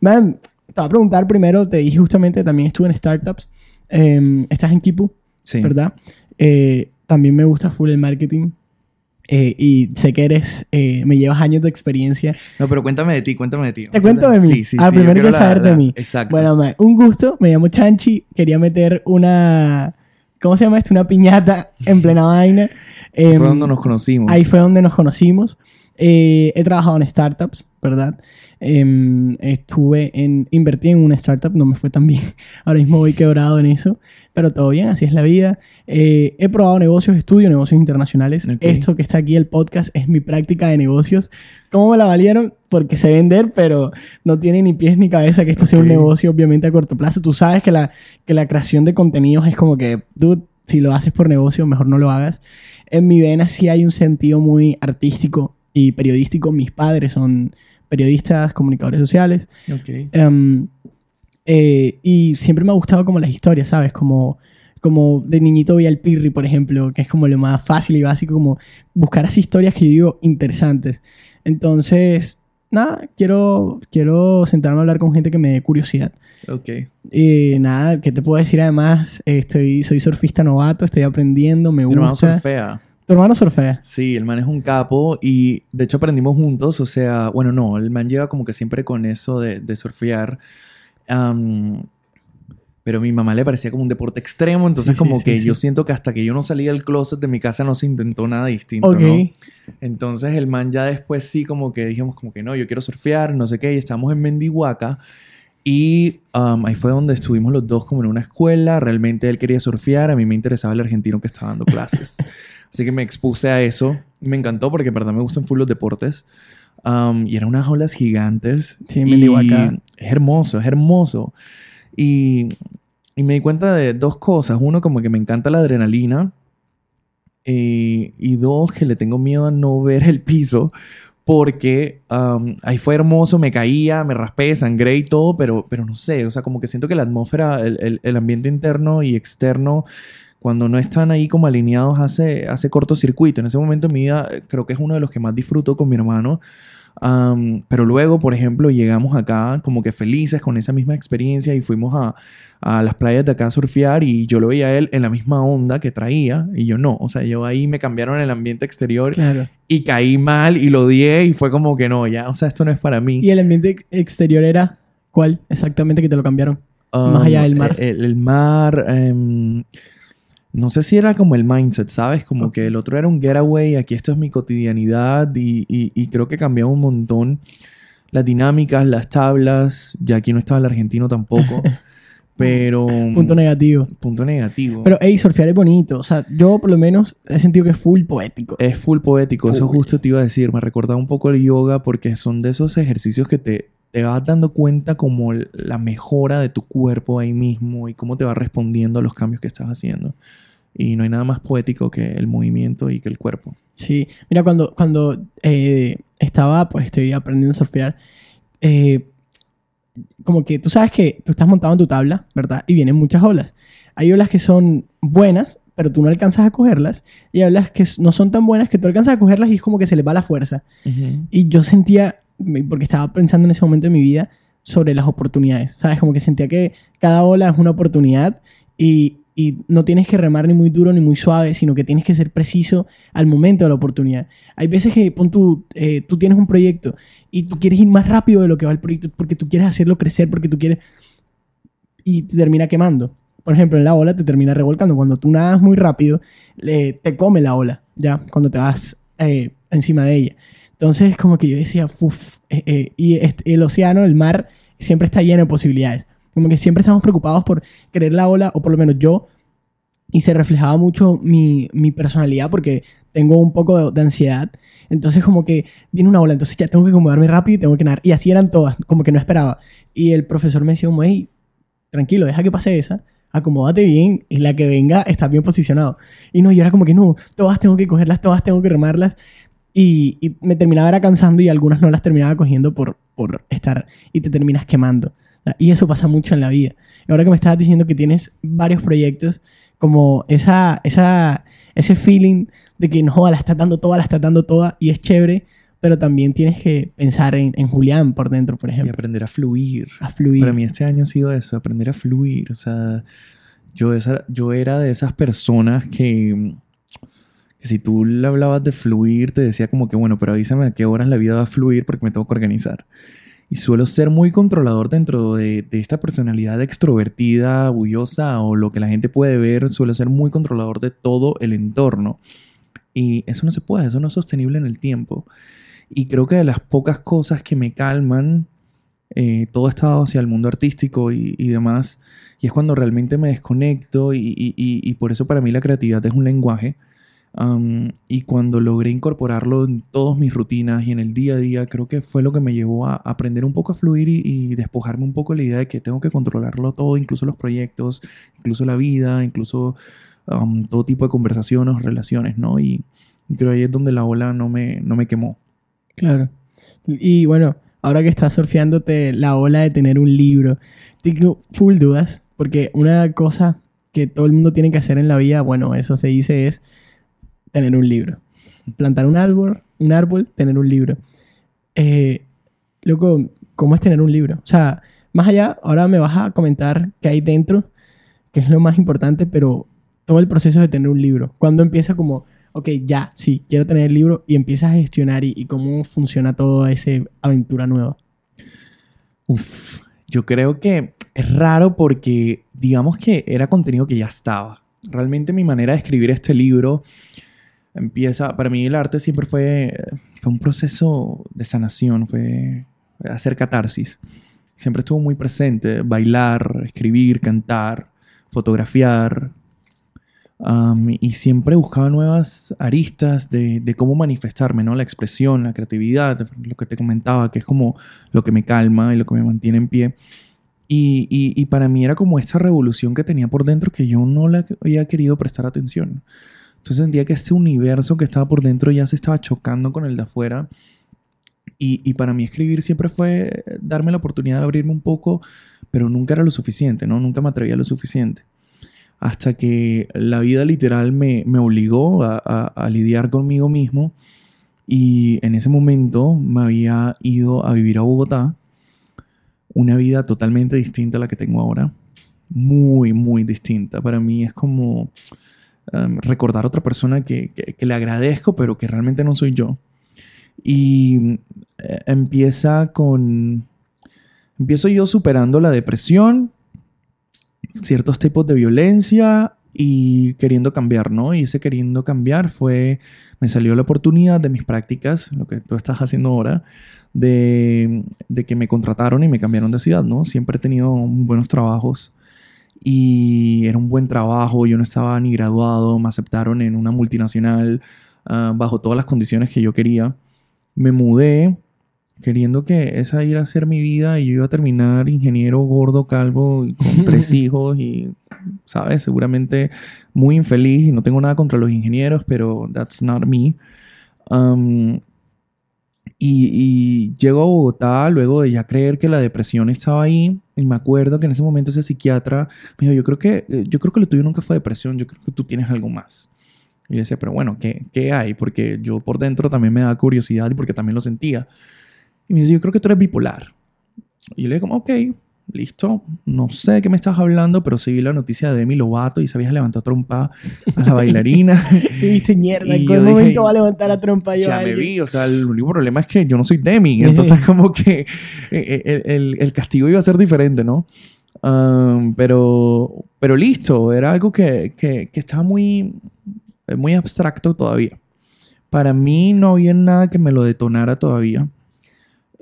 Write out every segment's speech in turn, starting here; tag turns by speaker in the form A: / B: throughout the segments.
A: Man, te voy a preguntar primero, te dije justamente, también estuve en startups. Em, estás en Kipu,
B: Sí.
A: ¿verdad? Eh, también me gusta full el marketing. Eh, y sé que eres, eh, me llevas años de experiencia.
B: No, pero cuéntame de ti, cuéntame de ti.
A: ¿Te cuento de mí?
B: Sí, sí,
A: Ah,
B: sí.
A: primero
B: quiero
A: quiero
B: la-
A: saber de mí.
B: Exacto.
A: Bueno, ma, un gusto, me llamo Chanchi, quería meter una, ¿cómo se llama esto? Una piñata en plena vaina. Em,
B: Fue donde nos conocimos.
A: Ahí fue donde nos conocimos. Eh, he trabajado en startups, ¿verdad? Em, estuve en, invertí en una startup, no me fue tan bien. Ahora mismo voy quebrado en eso, pero todo bien, así es la vida. Eh, he probado negocios, estudio negocios internacionales.
B: Ok.
A: Esto que está aquí, el podcast, es mi práctica de negocios. ¿Cómo me la valieron? Porque sé vender, pero no tiene ni pies ni cabeza que esto sea un negocio, obviamente, a corto plazo. Tú sabes que la, que la creación de contenidos es como que, dude, si lo haces por negocio, mejor no lo hagas. En mi vena sí hay un sentido muy artístico y periodístico. Mis padres son periodistas, comunicadores sociales.
B: Ok.
A: Em, eh, y siempre me ha gustado como las historias, ¿sabes? Como, como de niñito veía el Pirri, por ejemplo, que es como lo más fácil y básico, como buscar así historias que yo digo interesantes. Entonces, nada, quiero, quiero sentarme a hablar con gente que me dé curiosidad.
B: Ok.
A: Y nada, ¿qué te puedo decir además? Eh, Estoy, soy surfista novato, estoy aprendiendo, me gusta.
B: surfea.
A: ¿Tu hermano surfea?
B: Sí, el man es un capo y de hecho aprendimos juntos, o sea, bueno, no, el man lleva como que siempre con eso de, de surfear. am, pero a mi mamá le parecía como un deporte extremo, entonces
A: Sí,
B: como
A: sí,
B: que
A: sí.
B: yo siento que hasta que yo no salí del closet de mi casa no se intentó nada distinto,
A: Ok.
B: ¿no? Entonces el man ya después sí como que dijimos como que no, yo quiero surfear, no sé qué, y estábamos en Mendihuaca y um, ahí fue donde estuvimos los dos como en una escuela, realmente él quería surfear, a mí me interesaba el argentino que estaba dando clases. Así que me expuse a eso y me encantó porque en verdad me gustan full los deportes. Um, y eran unas olas gigantes.
A: Sí, en
B: y
A: Mendihuaca.
B: Es hermoso, es hermoso. Y, y me di cuenta de dos cosas. Uno, como que me encanta la adrenalina. Eh, y dos, que le tengo miedo a no ver el piso. Porque um, ahí fue hermoso, me caía, me raspé, sangré y todo, pero, pero no sé, o sea, como que siento que la atmósfera, el, el- el ambiente interno y externo, cuando no están ahí como alineados, hace, hace cortocircuito. En ese momento en mi vida, eh, creo que es uno de los que más disfruto con mi hermano. Um, pero luego, por ejemplo, llegamos acá como que felices con esa misma experiencia y fuimos a, a las playas de acá a surfear y yo lo veía a él en la misma onda que traía y yo no. O sea, yo ahí me cambiaron el ambiente exterior
A: Claro.
B: y caí mal y lo odié y fue como que no, ya, o sea, esto no es para mí.
A: ¿Y el ambiente ex- exterior era cuál exactamente que te lo cambiaron?
B: Um,
A: más allá del mar?
B: El, el mar, em, no sé si era como el mindset, ¿sabes? Como que el otro era un getaway, aquí esto es mi cotidianidad y, y- y creo que cambió un montón las dinámicas, las tablas, ya aquí no estaba el argentino tampoco, pero...
A: Punto negativo.
B: punto negativo.
A: Pero, hey, surfear es bonito. O sea, yo por lo menos he sentido que es full poético.
B: Es full poético, eso
A: Full.
B: justo te iba a decir, me recordaba un poco el yoga porque son de esos ejercicios que te, te vas dando cuenta como la mejora de tu cuerpo ahí mismo y cómo te va respondiendo a los cambios que estás haciendo. Y no hay nada más poético que el movimiento y que el cuerpo.
A: Sí. Mira, cuando, cuando eh, estaba, pues estoy aprendiendo a surfear, eh, como que tú sabes que tú estás montado en tu tabla, ¿verdad? Y vienen muchas olas. Hay olas que son buenas, pero tú no alcanzas a cogerlas. Y hay olas que no son tan buenas que tú alcanzas a cogerlas y es como que se les va la fuerza. Y yo sentía, porque estaba pensando en ese momento de mi vida, sobre las oportunidades, ¿sabes? Como que sentía que cada ola es una oportunidad y, y no tienes que remar ni muy duro ni muy suave, sino que tienes que ser preciso al momento de la oportunidad. Hay veces que pon tú, eh, tú tienes un proyecto y tú quieres ir más rápido de lo que va el proyecto porque tú quieres hacerlo crecer, porque tú quieres... y te termina quemando. Por ejemplo, en la ola te termina revolcando. Cuando tú nadas muy rápido, le- te come la ola, ¿ya? Cuando te vas eh, encima de ella. Entonces, como que yo decía, uff, eh, eh, y este- el océano, el mar, siempre está lleno de posibilidades. Como que siempre estamos preocupados por querer la ola, o por lo menos yo, y se reflejaba mucho mi, mi personalidad porque tengo un poco de, de ansiedad. Entonces, como que viene una ola, entonces ya tengo que acomodarme rápido y tengo que nadar. Y así eran todas, como que no esperaba. Y el profesor me decía, hey, tranquilo, deja que pase esa, acomódate bien y la que venga está bien posicionado. Y no, yo era como que no, todas tengo que cogerlas, todas tengo que remarlas. Y, y me terminaba era cansando y algunas no las terminaba cogiendo por, por estar y te terminas quemando. Y eso pasa mucho en la vida. Y ahora que me estabas diciendo que tienes varios proyectos, como esa, esa, ese feeling de que no, la estás dando toda, la estás dando toda y es chévere pero también tienes que pensar en, en Julián por dentro, por
B: Y
A: ejemplo.
B: aprender a fluir.
A: A fluir.
B: Para mí este año ha sido eso, aprender a fluir. O sea, yo, esa, yo era de esas personas que, que si tú le hablabas de fluir, te decía como que, bueno, pero avísame a qué horas la vida va a fluir porque me tengo que organizar. Y suelo ser muy controlador dentro de, esta personalidad extrovertida, bullosa o lo que la gente puede ver. Suelo ser muy controlador de todo el entorno. Y eso no se puede, eso no es sostenible en el tiempo. Y creo que de las pocas cosas que me calman eh, todo estado hacia el mundo artístico y, demás. Y es cuando realmente me desconecto y por eso para mí la creatividad es un lenguaje. Am, y cuando logré incorporarlo en todas mis rutinas y en el día a día, creo que fue lo que me llevó a aprender un poco a fluir y, y despojarme un poco la idea de que tengo que controlarlo todo, incluso los proyectos, incluso la vida, incluso am, todo tipo de conversaciones, relaciones, ¿no? Y creo ahí es donde la ola no me, no me quemó.
A: Claro. Y bueno, ahora que estás surfeándote la ola de tener un libro, tengo full dudas, porque una cosa que todo el mundo tiene que hacer en la vida, bueno, eso se dice es tener un libro. Plantar un árbol, un árbol, tener un libro. Eh, loco, ¿cómo es tener un libro? O sea, más allá, ahora me vas a comentar qué hay dentro, que es lo más importante, pero todo el proceso de tener un libro. Cuando empieza como, ok, ya, sí, quiero tener el libro y empiezas a gestionar y, y cómo funciona toda esa aventura nueva.
B: Uf, yo creo que es raro porque digamos que era contenido que ya estaba. Realmente mi manera de escribir este libro empieza, para mí el arte siempre fue, fue un proceso de sanación, fue hacer catarsis. Siempre estuvo muy presente, bailar, escribir, cantar, fotografiar. Am, y siempre buscaba nuevas aristas de, cómo manifestarme, ¿no? La expresión, la creatividad, lo que te comentaba, que es como lo que me calma y lo que me mantiene en pie. Y, y- y para mí era como esta revolución que tenía por dentro que yo no le había querido prestar atención. Entonces sentía que este universo que estaba por dentro ya se estaba chocando con el de afuera. Y, y para mí escribir siempre fue darme la oportunidad de abrirme un poco, pero nunca era lo suficiente, ¿no? Nunca me atrevía lo suficiente. Hasta que la vida literal me, me obligó a, a- a lidiar conmigo mismo. Y en ese momento me había ido a vivir a Bogotá. Una vida totalmente distinta a la que tengo ahora. Muy, muy distinta. Para mí es como um, recordar a otra persona que, que- le agradezco, pero que realmente no soy yo. Y eh, empieza con... Empiezo yo superando la depresión, ciertos tipos de violencia y queriendo cambiar, ¿no? Y ese queriendo cambiar fue, me salió la oportunidad de mis prácticas, lo que tú estás haciendo ahora, de, de que me contrataron y me cambiaron de ciudad, ¿no? Siempre he tenido buenos trabajos y era un buen trabajo, yo no estaba ni graduado, me aceptaron en una multinacional ah, bajo todas las condiciones que yo quería. Me mudé queriendo que esa iba a ser mi vida y yo iba a terminar ingeniero gordo, calvo, y con tres hijos y, ¿sabes? Seguramente muy infeliz y no tengo nada contra los ingenieros, pero that's not me. Um, y, y llego a Bogotá luego de ya creer que la depresión estaba ahí. Y me acuerdo que en ese momento ese psiquiatra me dijo, yo creo que, eh, yo creo que lo tuyo nunca fue depresión, yo creo que tú tienes algo más. Y yo decía, pero bueno, ¿qué, ¿qué hay? Porque yo por dentro también me da curiosidad y porque también lo sentía. Y me dice, yo creo que tú eres bipolar. Y yo le digo, ok, listo. No sé de qué me estás hablando, pero sí vi la noticia de Demi Lovato y sabías levantar trompa a la bailarina.
A: Tú viste mierda,
B: Y
A: ¿en qué
B: dije,
A: momento va a levantar la trompa yo
B: ya
A: a
B: me vi, o sea, el único problema es que yo no soy Demi, entonces como que eh, el, el- el castigo iba a ser diferente, ¿no? Um, pero, pero listo, era algo que, que, que estaba muy, muy abstracto todavía. Para mí no había nada que me lo detonara todavía.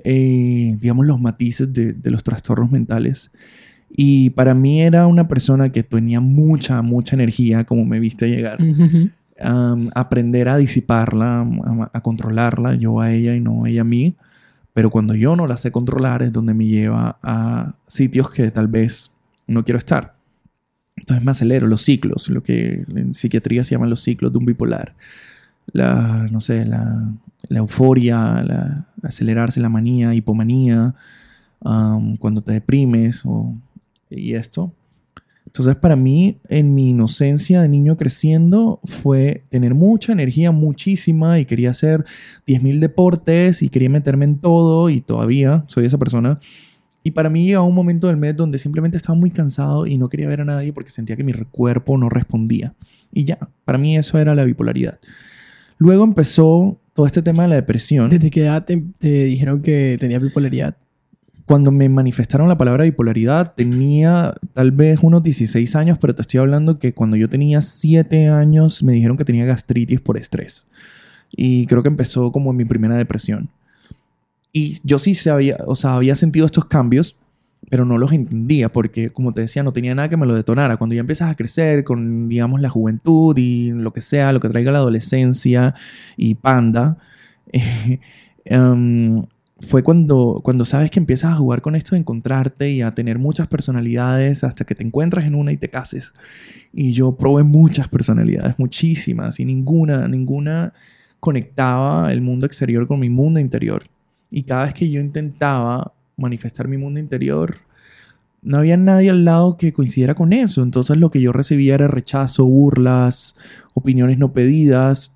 B: Eh, digamos, los matices de, de los trastornos mentales. Y para mí era una persona que tenía mucha, mucha energía, como me viste llegar
A: Ujú.
B: um, aprender a disiparla, a, a controlarla, yo a ella y no ella a mí. Pero cuando yo no la sé controlar es donde me lleva a sitios que tal vez no quiero estar. Entonces me acelero los ciclos, lo que en psiquiatría se llaman los ciclos de un bipolar. La, no sé, la, la euforia, la, acelerarse la manía, hipomanía, cuando te deprimes o, y esto. Entonces, para mí, en mi inocencia de niño creciendo, fue tener mucha energía, muchísima, y quería hacer 10.000 deportes y quería meterme en todo, y todavía soy esa persona. Y para mí llegó un momento del mes donde simplemente estaba muy cansado y no quería ver a nadie porque sentía que mi cuerpo no respondía. Y ya, para mí eso era la bipolaridad. Luego empezó todo este tema de la depresión.
A: ¿Desde qué edad te, te dijeron que tenía bipolaridad?
B: Cuando me manifestaron la palabra bipolaridad, tenía tal vez unos 16 años, pero te estoy hablando que cuando yo tenía 7 años me dijeron que tenía gastritis por estrés. Y creo que empezó como en mi primera depresión. Y yo sí sabía, o sea, había sentido estos cambios, pero no los entendía porque, como te decía, no tenía nada que me lo detonara. Cuando ya empiezas a crecer con, digamos, la juventud y lo que sea, lo que traiga la adolescencia y panda, eh, em, fue cuando, cuando sabes que empiezas a jugar con esto de encontrarte y a tener muchas personalidades hasta que te encuentras en una y te cases. Y yo probé muchas personalidades, muchísimas, y ninguna, ninguna conectaba el mundo exterior con mi mundo interior. Y cada vez que yo intentaba manifestar mi mundo interior, no había nadie al lado que coincidiera con eso. Entonces lo que yo recibía era rechazo, burlas, opiniones no pedidas,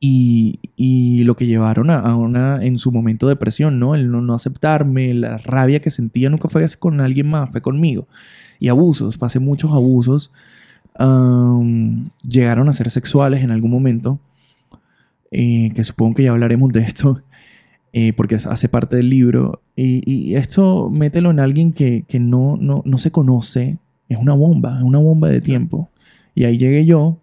B: y, lo que llevaron a, una, en su momento, depresión, ¿no? El no, aceptarme, la rabia que sentía nunca fue con alguien más, fue conmigo. Y abusos, pasé muchos abusos. llegaron a ser sexuales en algún momento, eh, que supongo que ya hablaremos de esto, eh, porque hace parte del libro. Y, esto mételo en alguien que, no, no, no se conoce, es una bomba, es una bomba de tiempo. Y ahí llegué yo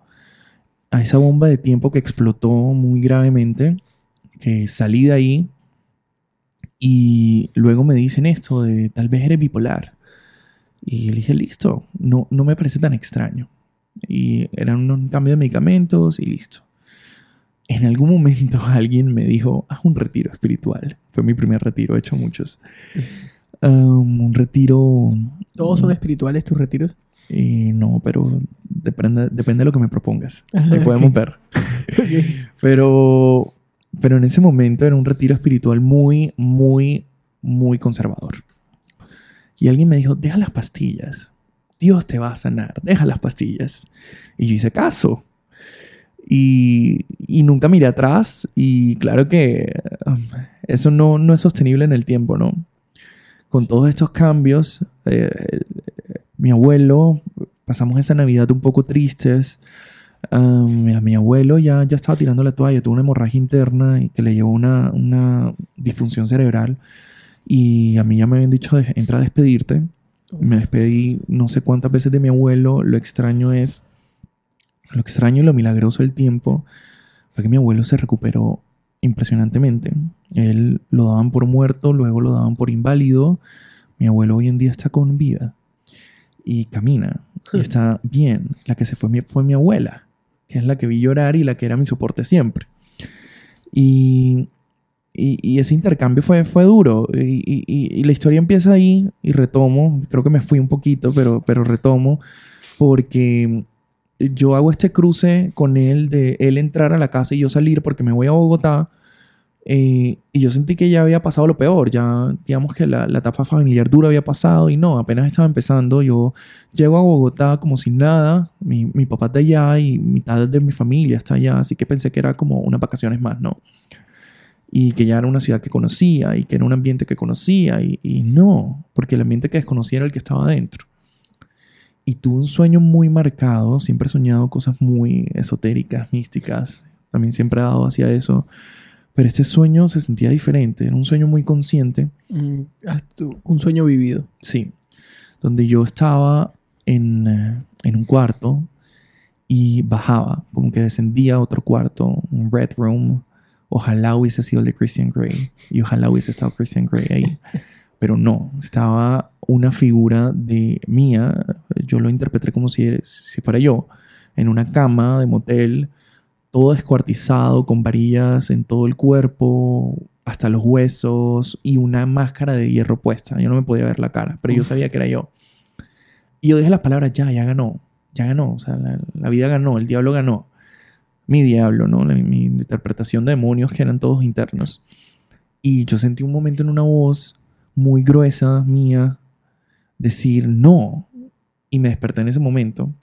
B: a esa bomba de tiempo que explotó muy gravemente, que salí de ahí y luego me dicen esto de tal vez eres bipolar. Y le dije, listo, no, no me parece tan extraño. Y era un cambio de medicamentos y listo. En algún momento alguien me dijo, haz un retiro espiritual. Fue mi primer retiro, he hecho muchos. Um, un retiro...
A: ¿Todos son espirituales tus retiros?
B: Y no, pero depende, depende de lo que me propongas. Ahí podemos ver. Pero, pero en ese momento era un retiro espiritual muy, muy, muy conservador. Y alguien me dijo, deja las pastillas. Dios te va a sanar. Deja las pastillas. Y yo hice caso. Y, nunca miré atrás. Y claro que um, eso no, no es sostenible en el tiempo, ¿no? Con todos estos cambios, eh, mi abuelo, pasamos esa Navidad un poco tristes. a mi abuelo ya, ya estaba tirando la toalla, tuvo una hemorragia interna y que le llevó una, una disfunción cerebral. Y a mí ya me habían dicho, entra a despedirte. Me despedí no sé cuántas veces de mi abuelo. Lo extraño es, lo extraño y lo milagroso del tiempo fue que mi abuelo se recuperó impresionantemente. Él lo daban por muerto, luego lo daban por inválido. Mi abuelo hoy en día está con vida y camina y está bien. La que se fue fue mi abuela, que es la que vi llorar y la que era mi soporte siempre. Y, y, ese intercambio fue, fue duro. Y, y, la historia empieza ahí y retomo. Creo que me fui un poquito, pero, pero retomo porque yo hago este cruce con él de él entrar a la casa y yo salir porque me voy a Bogotá eh, y yo sentí que ya había pasado lo peor, ya digamos que la, la, etapa familiar dura había pasado y no, apenas estaba empezando. Yo llego a Bogotá como sin nada, mi, mi papá está allá y mitad de mi familia está allá, así que pensé que era como unas vacaciones más, ¿no? Y que ya era una ciudad que conocía y que era un ambiente que conocía y, y no, porque el ambiente que desconocía era el que estaba adentro. Y tuve un sueño muy marcado, siempre he soñado cosas muy esotéricas, místicas, también siempre he dado hacia eso pero este sueño se sentía diferente, era un sueño muy consciente.
A: Mm, un sueño vivido.
B: Sí, donde yo estaba en, eh, en un cuarto y bajaba, como que descendía a otro cuarto, un red room. Ojalá hubiese sido el de Christian Grey y ojalá hubiese estado Christian Grey ahí. Pero no, estaba una figura de mía, yo lo interpreté como si, si fuera yo, en una cama de motel todo descuartizado, con varillas en todo el cuerpo, hasta los huesos y una máscara de hierro puesta. Yo no me podía ver la cara, pero yo sabía que era yo. Y yo dije las palabras, ya, ya ganó, ya ganó, o sea, la, vida ganó, el diablo ganó. Mi diablo, ¿no? mi interpretación de demonios que eran todos internos. Y yo sentí un momento en una voz muy gruesa mía decir no. Y me desperté en ese momento.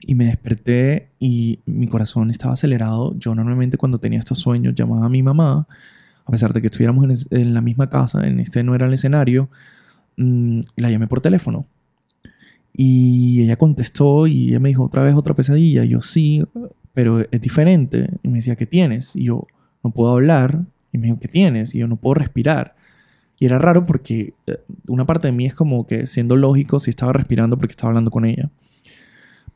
B: Y me desperté y mi corazón estaba acelerado. Yo normalmente cuando tenía estos sueños llamaba a mi mamá, a pesar de que estuviéramos en, la misma casa, en este no era el escenario, mm, la llamé por teléfono. Y ella contestó y me dijo otra vez otra pesadilla. Yo sí, pero es diferente. Y me decía, ¿qué tienes? Y yo no puedo hablar. Y me dijo, ¿qué tienes? Y yo no puedo respirar. Y era raro porque eh, una parte de mí es como que siendo lógico si estaba respirando porque estaba hablando con ella.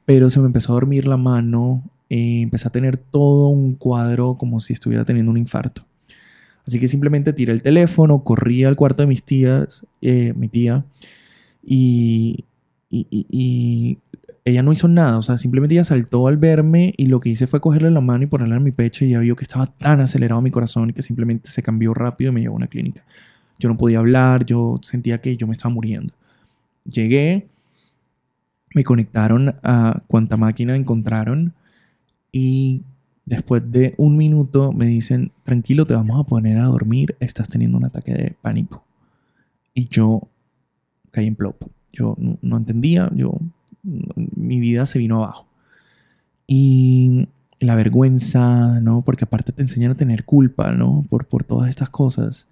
B: Pero se me empezó a dormir la mano. eh, empecé a tener todo un cuadro como si estuviera teniendo un infarto. Así que simplemente tiré el teléfono, corrí al cuarto de mis tías, eh, mi tía, y, y, y- y ella no hizo nada. O sea, simplemente ella saltó al verme y lo que hice fue cogerle la mano y ponerla en mi pecho y ella vio que estaba tan acelerado mi corazón que simplemente se cambió rápido y me llevó a una clínica. Yo no podía hablar, yo sentía que yo me estaba muriendo. Llegué, me conectaron a cuanta máquina encontraron y después de un minuto me dicen, tranquilo, te vamos a poner a dormir, estás teniendo un ataque de pánico. Y yo caí en plop. Yo no, entendía, yo, mi vida se vino abajo. Y la vergüenza, ¿no? Porque aparte te enseñan a tener culpa, ¿no? Por, por todas estas cosas.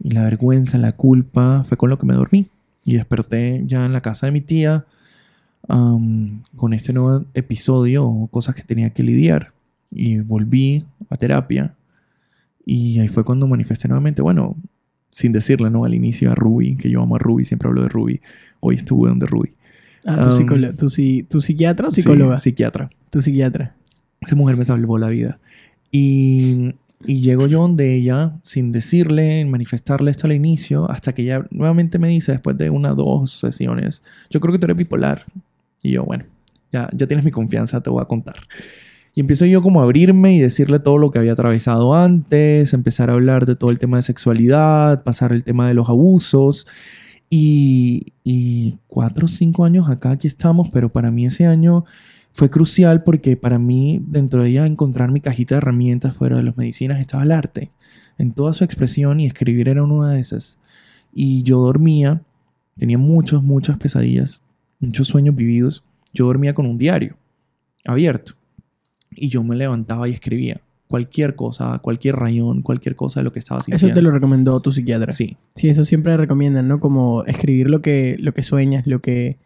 B: Y la vergüenza, la culpa, fue con lo que me dormí. Y desperté ya en la casa de mi tía con este nuevo episodio o cosas que tenía que lidiar. Y volví a terapia. Y ahí fue cuando manifesté nuevamente, bueno, sin decirle, ¿no? Al inicio a Ruby, que yo amo a Ruby, siempre hablo de Ruby. Hoy estuve donde Ruby.
A: Ah, ¿tu,
B: Um,
A: tu, si- tu psiquiatra o
B: Sí,
A: psicóloga?
B: psiquiatra.
A: Tu psiquiatra.
B: Esa mujer me salvó la vida. Y, y llego yo donde ella, sin decirle, manifestarle esto al inicio, hasta que ella nuevamente me dice, después de una dos sesiones, yo creo que tú eres bipolar. Y yo, bueno, ya, ya tienes mi confianza, te voy a contar. Y empiezo yo como a abrirme y decirle todo lo que había atravesado antes, empezar a hablar de todo el tema de sexualidad, pasar el tema de los abusos. Y, y cuatro o cinco años acá, aquí estamos, pero para mí ese año fue crucial porque para mí, dentro de ella, encontrar mi cajita de herramientas fuera de las medicinas estaba el arte, en toda su expresión y escribir era una de esas. Y yo dormía, tenía muchos, muchas pesadillas, muchos sueños vividos. Yo dormía con un diario abierto y yo me levantaba y escribía cualquier cosa, cualquier rayón, cualquier cosa de lo que estaba sintiendo.
A: Eso te lo recomendó tu psiquiatra.
B: Sí,
A: Sí, eso siempre recomiendan, ¿no? Como escribir lo que, lo que sueñas, lo que...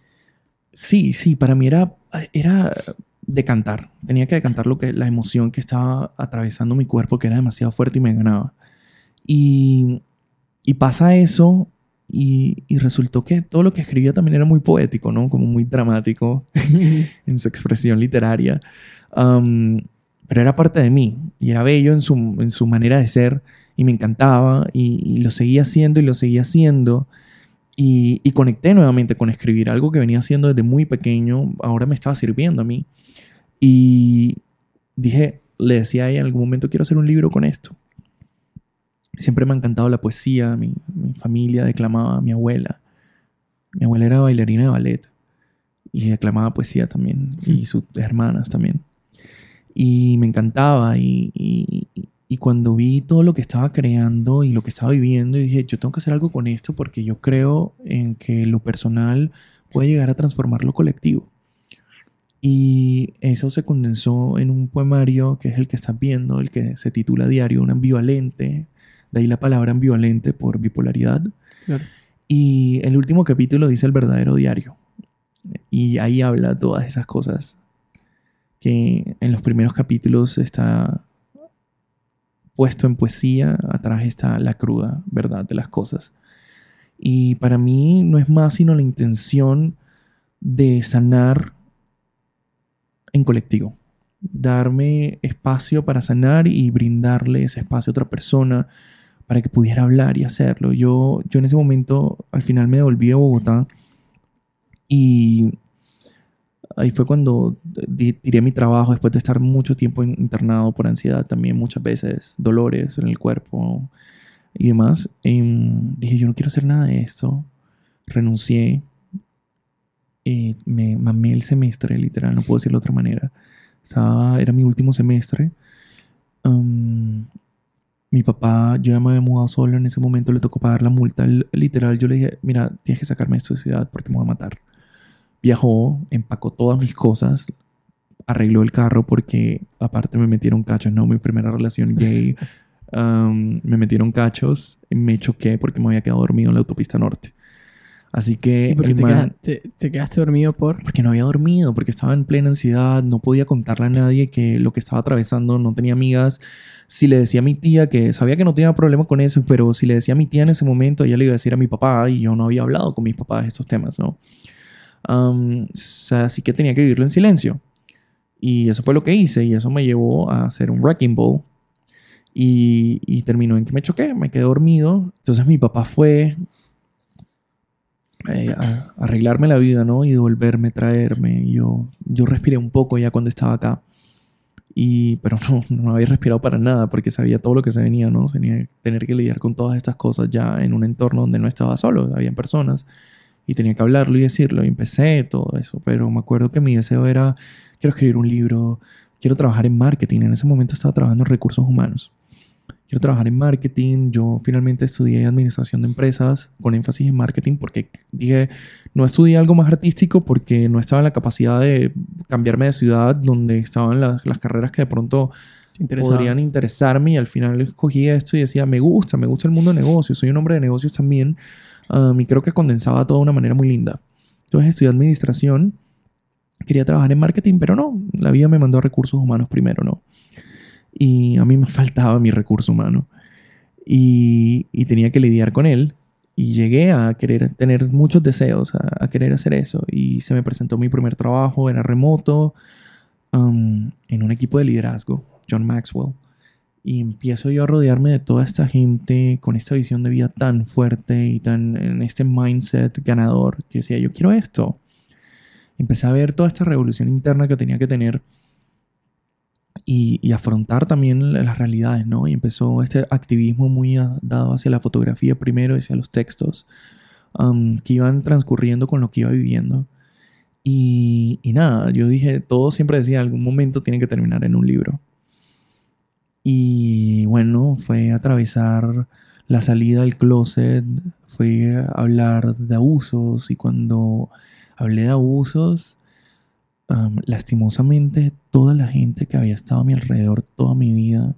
B: Sí, sí, para mí era, era decantar. Tenía que decantar lo que, la emoción que estaba atravesando mi cuerpo, que era demasiado fuerte y me ganaba. Y, y pasa eso y, y resultó que todo lo que escribía también era muy poético, ¿no? Como muy dramático en su expresión literaria. Pero era parte de mí y era bello en su, en su manera de ser y me encantaba y, y lo seguía haciendo y lo seguía haciendo. Y, y conecté nuevamente con escribir, algo que venía haciendo desde muy pequeño, ahora me estaba sirviendo a mí. Y dije, le decía a ella en algún momento, quiero hacer un libro con esto. Siempre me ha encantado la poesía, mi, mi familia declamaba, mi abuela. Mi abuela era bailarina de ballet y declamaba poesía también, y sus hermanas también. Y me encantaba y, y, y cuando vi todo lo que estaba creando y lo que estaba viviendo, dije, yo tengo que hacer algo con esto porque yo creo en que lo personal puede llegar a transformar lo colectivo. Y eso se condensó en un poemario que es el que estás viendo, el que se titula Diario, un ambivalente, de ahí la palabra ambivalente por bipolaridad.
A: Claro.
B: Y el último capítulo dice el verdadero diario. Y ahí habla todas esas cosas que en los primeros capítulos está puesto en poesía, atrás está la cruda verdad de las cosas. Y para mí no es más sino la intención de sanar en colectivo, darme espacio para sanar y brindarle ese espacio a otra persona para que pudiera hablar y hacerlo. Yo, yo en ese momento al final me devolví a Bogotá y ahí fue cuando di- tiré mi trabajo después de estar mucho tiempo in- internado por ansiedad también, muchas veces, dolores en el cuerpo y demás. Em, dije, yo no quiero hacer nada de esto. Renuncié. Y me mamé el semestre, literal, no puedo decirlo de otra manera. Estaba, era mi último semestre. Am, mi papá, yo ya me había mudado solo en ese momento, le tocó pagar la multa. Literal, yo le dije, mira, tienes que sacarme de esta ciudad porque me voy a matar. Viajó, empacó todas mis cosas, arregló el carro porque aparte me metieron cachos, no, mi primera relación gay, um, me metieron cachos, me choqué porque me había quedado dormido en la autopista norte. Así que
A: ¿Y por qué
B: el
A: te,
B: man-
A: quedaste, te quedaste dormido por...?
B: porque no había dormido, porque estaba en plena ansiedad, no podía contarle a nadie que lo que estaba atravesando, no tenía amigas. Si le decía a mi tía que sabía que no tenía problema con eso, pero si le decía a mi tía en ese momento, ella le iba a decir a mi papá y yo no había hablado con mis papás de estos temas, ¿no? Am, o sea, así que tenía que vivirlo en silencio. Y eso fue lo que hice y eso me llevó a hacer un wrecking ball. Y, y terminó en que me choqué, me quedé dormido. Entonces mi papá fue, eh, a a arreglarme la vida, ¿no? Y devolverme, traerme. Y Yo, yo respiré un poco ya cuando estaba acá. Y, pero no, no había respirado para nada porque sabía todo lo que se venía, ¿no? Tenía tener que lidiar con todas estas cosas ya en un entorno donde no estaba solo, había personas y tenía que hablarlo y decirlo. Y empecé todo eso, pero me acuerdo que mi deseo era, quiero escribir un libro, quiero trabajar en marketing. En ese momento estaba trabajando en recursos humanos quiero trabajar en marketing. Yo finalmente estudié administración de empresas con énfasis en marketing porque dije, no estudié algo más artístico porque no estaba en la capacidad de cambiarme de ciudad donde estaban las, las carreras que de pronto podrían interesarme y al final escogí esto y decía, me gusta, me gusta el mundo de negocios, soy un hombre de negocios también um, y creo que condensaba todo de una manera muy linda. Entonces estudié administración, quería trabajar en marketing, pero no, la vida me mandó recursos humanos primero, ¿no? Y a mí me faltaba mi recurso humano y, tenía que lidiar con él. Y llegué a querer tener muchos deseos, a, querer hacer eso. Y se me presentó mi primer trabajo, era remoto, en un equipo de liderazgo, John Maxwell. Y empiezo yo a rodearme de toda esta gente con esta visión de vida tan fuerte y tan en este mindset ganador que decía, yo quiero esto. Empecé a ver toda esta revolución interna que tenía que tener y, afrontar también la- las realidades, ¿no? Y empezó este activismo muy dado hacia la fotografía primero y hacia los textos um, que iban transcurriendo con lo que iba viviendo. Y, y nada, yo dije, todo siempre decía, algún momento tiene que terminar en un libro. Y bueno, fue atravesar la salida del closet, fue hablar de abusos y cuando hablé de abusos, lastimosamente toda la gente que había estado a mi alrededor toda mi vida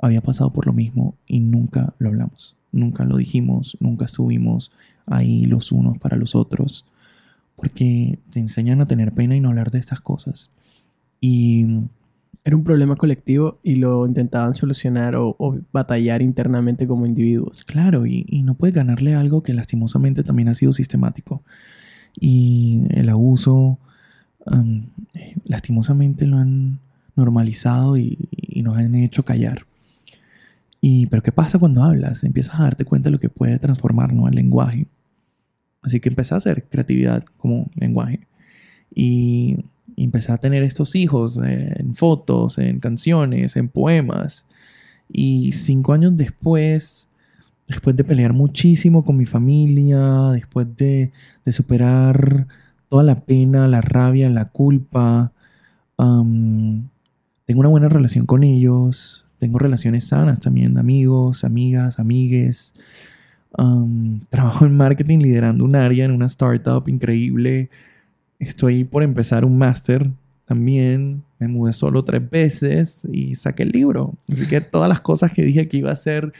B: había pasado por lo mismo y nunca lo hablamos, nunca lo dijimos, nunca estuvimos ahí los unos para los otros, porque te enseñan a tener pena y no hablar de estas cosas. Y
A: Era un problema colectivo y lo intentaban solucionar o, o batallar internamente como individuos.
B: Claro, y, y no puedes ganarle algo que lastimosamente también ha sido sistemático. Y el abuso, am, lastimosamente lo han normalizado y, y nos han hecho callar. Y, pero ¿qué pasa cuando hablas? Empiezas a darte cuenta de lo que puede transformar ¿no? el lenguaje. Así que empecé a hacer creatividad como lenguaje. Y, y empecé a tener estos hijos en fotos, en canciones, en poemas. Y cinco años después, después de pelear muchísimo con mi familia, después de, de superar toda la pena, la rabia, la culpa, am, tengo una buena relación con ellos, tengo relaciones sanas también amigos, amigas, amigues. Am, trabajo en marketing liderando un área en una startup increíble. Estoy por empezar un máster también. Me mudé solo tres veces y saqué el libro. Así que todas las cosas que dije que iba a hacer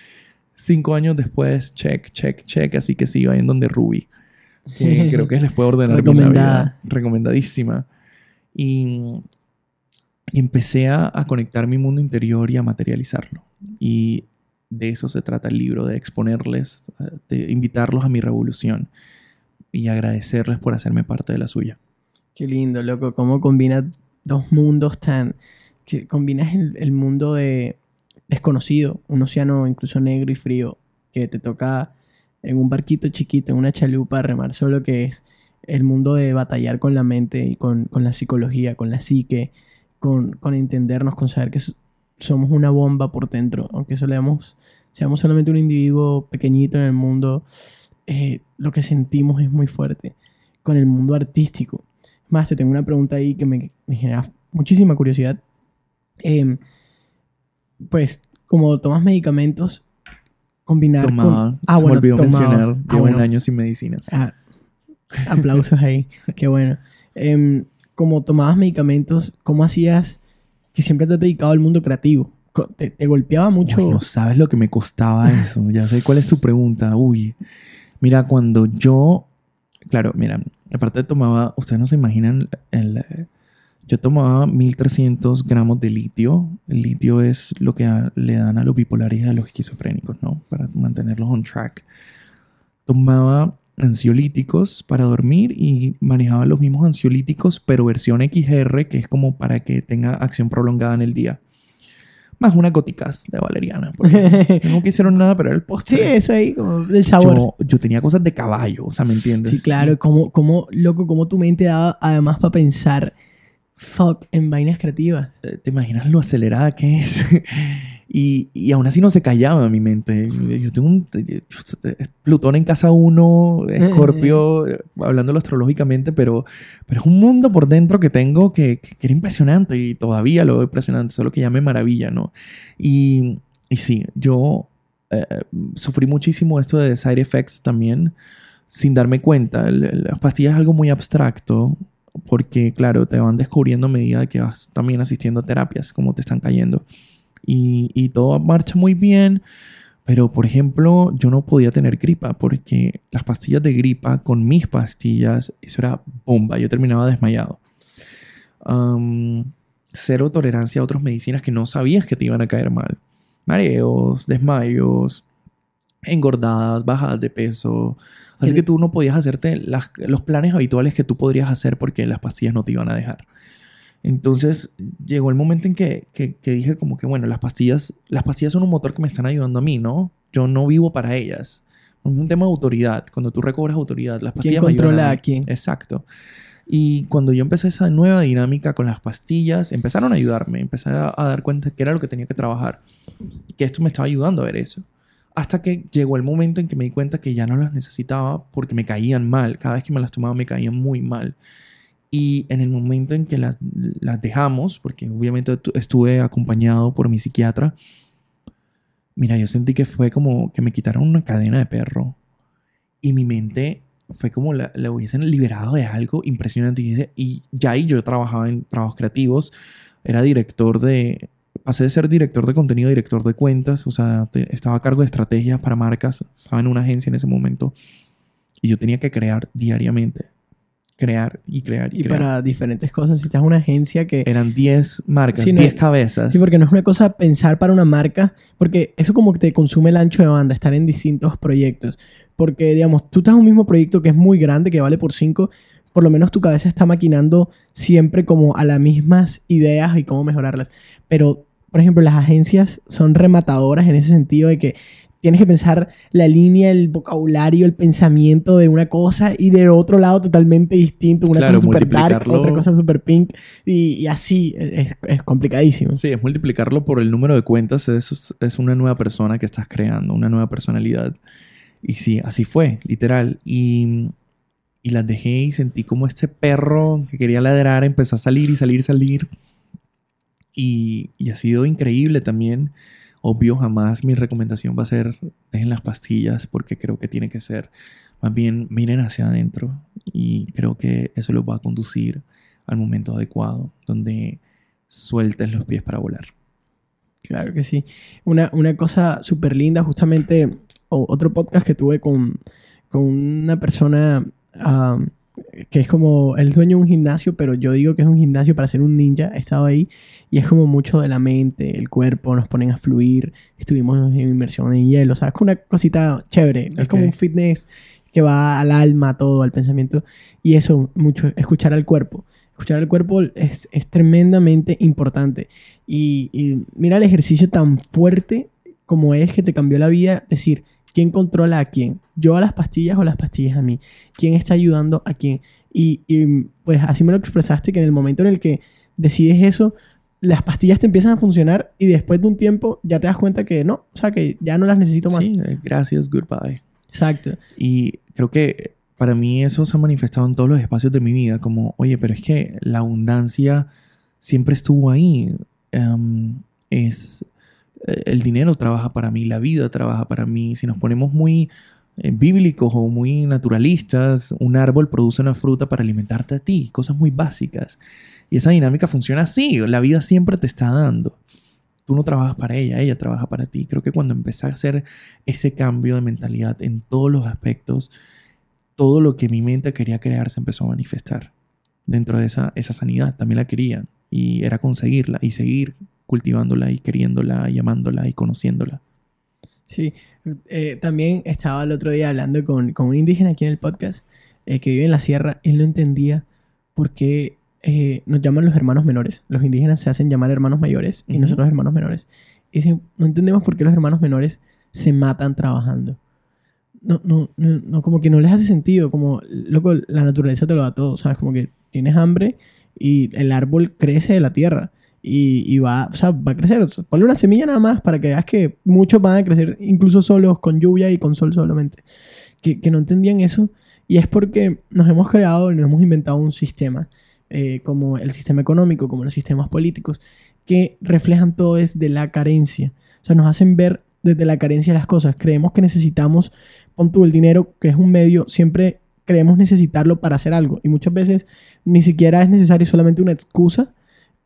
B: cinco años después, check, check, check. Así que sí, vayan donde Ruby. Que creo que les puedo ordenar bien la
A: Recomendada.
B: vida. Recomendadísima. Y, y empecé a, a conectar mi mundo interior y a materializarlo. Y de eso se trata el libro, de exponerles, eh, de invitarlos a mi revolución y agradecerles por hacerme parte de la suya.
A: Qué lindo, loco. Cómo combinas dos mundos tan... Que combinas el, mundo de desconocido, un océano incluso negro y frío, que te toca en un barquito chiquito, en una chalupa, remar solo, que es el mundo de batallar con la mente y con, con la psicología, con la psique, con, con entendernos, con saber que so- somos una bomba por dentro, aunque solemos, seamos solamente un individuo pequeñito en el mundo, eh, lo que sentimos es muy fuerte. Con el mundo artístico. Más, te tengo una pregunta ahí que me, me genera muchísima curiosidad. Em, pues, como tomas medicamentos, combinar
B: Tomaba,
A: con... Ah,
B: se
A: bueno,
B: me olvidó mencionar,
A: Ah,
B: llevo
A: bueno.
B: un año sin medicinas.
A: Ah, aplausos ahí, qué bueno. em, como tomabas medicamentos, ¿cómo hacías que siempre te has dedicado al mundo creativo? ¿Te, te golpeaba mucho?
B: Uy, no sabes lo que me costaba eso. Ya sé cuál es tu pregunta. Uy. Mira, cuando yo. Claro, mira, aparte tomaba. Ustedes no se imaginan. Yo tomaba 1300 gramos de litio. El litio es lo que le dan a los bipolares y a los esquizofrénicos, ¿no? Para mantenerlos on track. Tomaba ansiolíticos para dormir y manejaba los mismos ansiolíticos, pero versión XR, que es como para que tenga acción prolongada en el día. Más unas goticas de valeriana. porque no quisieron nada, pero era el
A: sí,
B: postre.
A: eso ahí, como del sabor.
B: Yo, yo tenía cosas de caballo, o sea, ¿me entiendes?
A: Sí, claro, como, como, loco, como tu mente daba además para pensar, fuck, en vainas creativas.
B: Eh, ¿Te imaginas lo acelerada que es? y, y aún así no se callaba mi mente. Yo tengo un... Plutón en casa 1, Escorpio, hablándolo astrológicamente, pero, pero es un mundo por dentro que tengo que, que, era impresionante y todavía lo veo impresionante, solo que ya me maravilla, ¿no? Y, y sí, yo eh, sufrí muchísimo esto de side effects también, sin darme cuenta. Las pastillas es algo muy abstracto, porque claro, te van descubriendo a medida que vas también asistiendo a terapias, como te están cayendo. Y, y todo marcha muy bien, pero por ejemplo, yo no podía tener gripa, porque las pastillas de gripa con mis pastillas, eso era bomba, yo terminaba desmayado. Am, cero tolerancia a otras medicinas que no sabías que te iban a caer mal. Mareos, desmayos, engordadas, bajadas de peso. Así que tú no podías hacerte las- los planes habituales que tú podrías hacer porque las pastillas no te iban a dejar. Entonces llegó el momento en que, que- que dije como que, bueno, las pastillas, las pastillas son un motor que me están ayudando a mí, ¿no? Yo no vivo para ellas. Es un tema de autoridad. Cuando tú recobras autoridad, las pastillas
A: ¿Quién
B: me ayudan
A: controla
B: mí.
A: a quién?
B: Exacto. Y cuando yo empecé esa nueva dinámica con las pastillas, empezaron a ayudarme, empecé a, a dar cuenta que era lo que tenía que trabajar. Que esto me estaba ayudando a ver eso. Hasta que llegó el momento en que me di cuenta que ya no las necesitaba porque me caían mal. Cada vez que me las tomaba me caían muy mal. Y en el momento en que las, las dejamos, porque obviamente tu- estuve acompañado por mi psiquiatra, mira, yo sentí que fue como que me quitaron una cadena de perro. Y mi mente fue como la, la hubiesen liberado de algo impresionante. Y, y ya ahí yo trabajaba en trabajos creativos, era director de... Pasé de ser director de contenido director de cuentas, o sea, te- estaba a cargo de estrategias para marcas, estaba en una agencia en ese momento y yo tenía que crear diariamente, crear y crear y,
A: Y
B: crear.
A: para diferentes cosas, si estás en una agencia que...
B: Eran 10 marcas,
A: Sí, no-
B: 10 cabezas.
A: Sí, porque no es una cosa pensar para una marca, porque eso como que te consume el ancho de banda, estar en distintos proyectos. Porque, digamos, tú estás en un mismo proyecto que es muy grande, que vale por cinco, por lo menos tu cabeza está maquinando siempre como a las mismas ideas y cómo mejorarlas. Pero, por ejemplo, las agencias son rematadoras en ese sentido de que tienes que pensar la línea, el vocabulario, el pensamiento de una cosa y de otro lado totalmente distinto. Una
B: Claro,
A: cosa super dark, otra cosa super pink y, y así. Es, es complicadísimo.
B: Sí, es multiplicarlo por el número de cuentas. Es, es una nueva persona que estás creando, una nueva personalidad. Y sí, así fue, literal. Y, y las dejé y sentí como este perro que quería ladrar empezó a salir y salir y salir. Y, y ha sido increíble también. Obvio, jamás mi recomendación va a ser dejen las pastillas porque creo que tiene que ser. Más bien, miren hacia adentro. Y creo que eso los va a conducir al momento adecuado, donde sueltes los pies para volar.
A: Claro que sí. Una, una cosa súper linda, justamente otro podcast que tuve con, con una persona que es como el dueño de un gimnasio, pero yo digo que es un gimnasio para ser un ninja. He estado ahí y es como mucho de la mente, el cuerpo, nos ponen a fluir. Estuvimos en inmersión en hielo, o sea, es una cosita chévere. Es como un fitness que va al alma, todo, al pensamiento. Y eso, mucho, escuchar al cuerpo. Escuchar al cuerpo es, es tremendamente importante. Y, y mira el ejercicio tan fuerte como es que te cambió la vida. Decir, ¿quién controla a quién? ¿Yo a las pastillas o las pastillas a mí? ¿Quién está ayudando a quién? Y, y, pues así me lo expresaste, que en el momento en el que decides eso, las pastillas te empiezan a funcionar y después de un tiempo ya te das cuenta que no, o sea, que ya no las necesito más.
B: Sí, eh, gracias, goodbye.
A: Exacto.
B: Y creo que para mí eso se ha manifestado en todos los espacios de mi vida, como, oye, pero es que la abundancia siempre estuvo ahí. Em, es el dinero trabaja para mí, la vida trabaja para mí. Si nos ponemos muy eh, bíblicos o muy naturalistas, un árbol produce una fruta para alimentarte a ti, cosas muy básicas. Y esa dinámica funciona así, la vida siempre te está dando. Tú no trabajas para ella, ella trabaja para ti. Creo que cuando empecé a hacer ese cambio de mentalidad en todos los aspectos, todo lo que mi mente quería crear se empezó a manifestar. Dentro de esa, esa sanidad también la quería y era conseguirla y seguir cultivándola y queriéndola y amándola y conociéndola.
A: Sí, eh, también estaba el otro día hablando con, con un indígena aquí en el podcast eh, que vive en la sierra. Él no entendía por qué eh, nos llaman los hermanos menores. Los indígenas se hacen llamar hermanos mayores y nosotros hermanos menores. Y dice, no entendemos por qué los hermanos menores se matan trabajando. No, no, no, no, como que no les hace sentido. Como, loco, la naturaleza te lo da todo, ¿sabes? Como que tienes hambre y el árbol crece de la tierra. Y, y va, o sea, va a crecer. Ponle una semilla nada más para que veas que muchos van a crecer, incluso solos, con lluvia y con sol solamente. Que, que no entendían eso. Y es porque nos hemos creado y nos hemos inventado un sistema, eh, como el sistema económico, como los sistemas políticos, que reflejan todo desde la carencia. O sea, nos hacen ver desde la carencia las cosas. Creemos que necesitamos, pon tú el dinero, que es un medio, siempre creemos necesitarlo para hacer algo. Y muchas veces ni siquiera es necesario solamente una excusa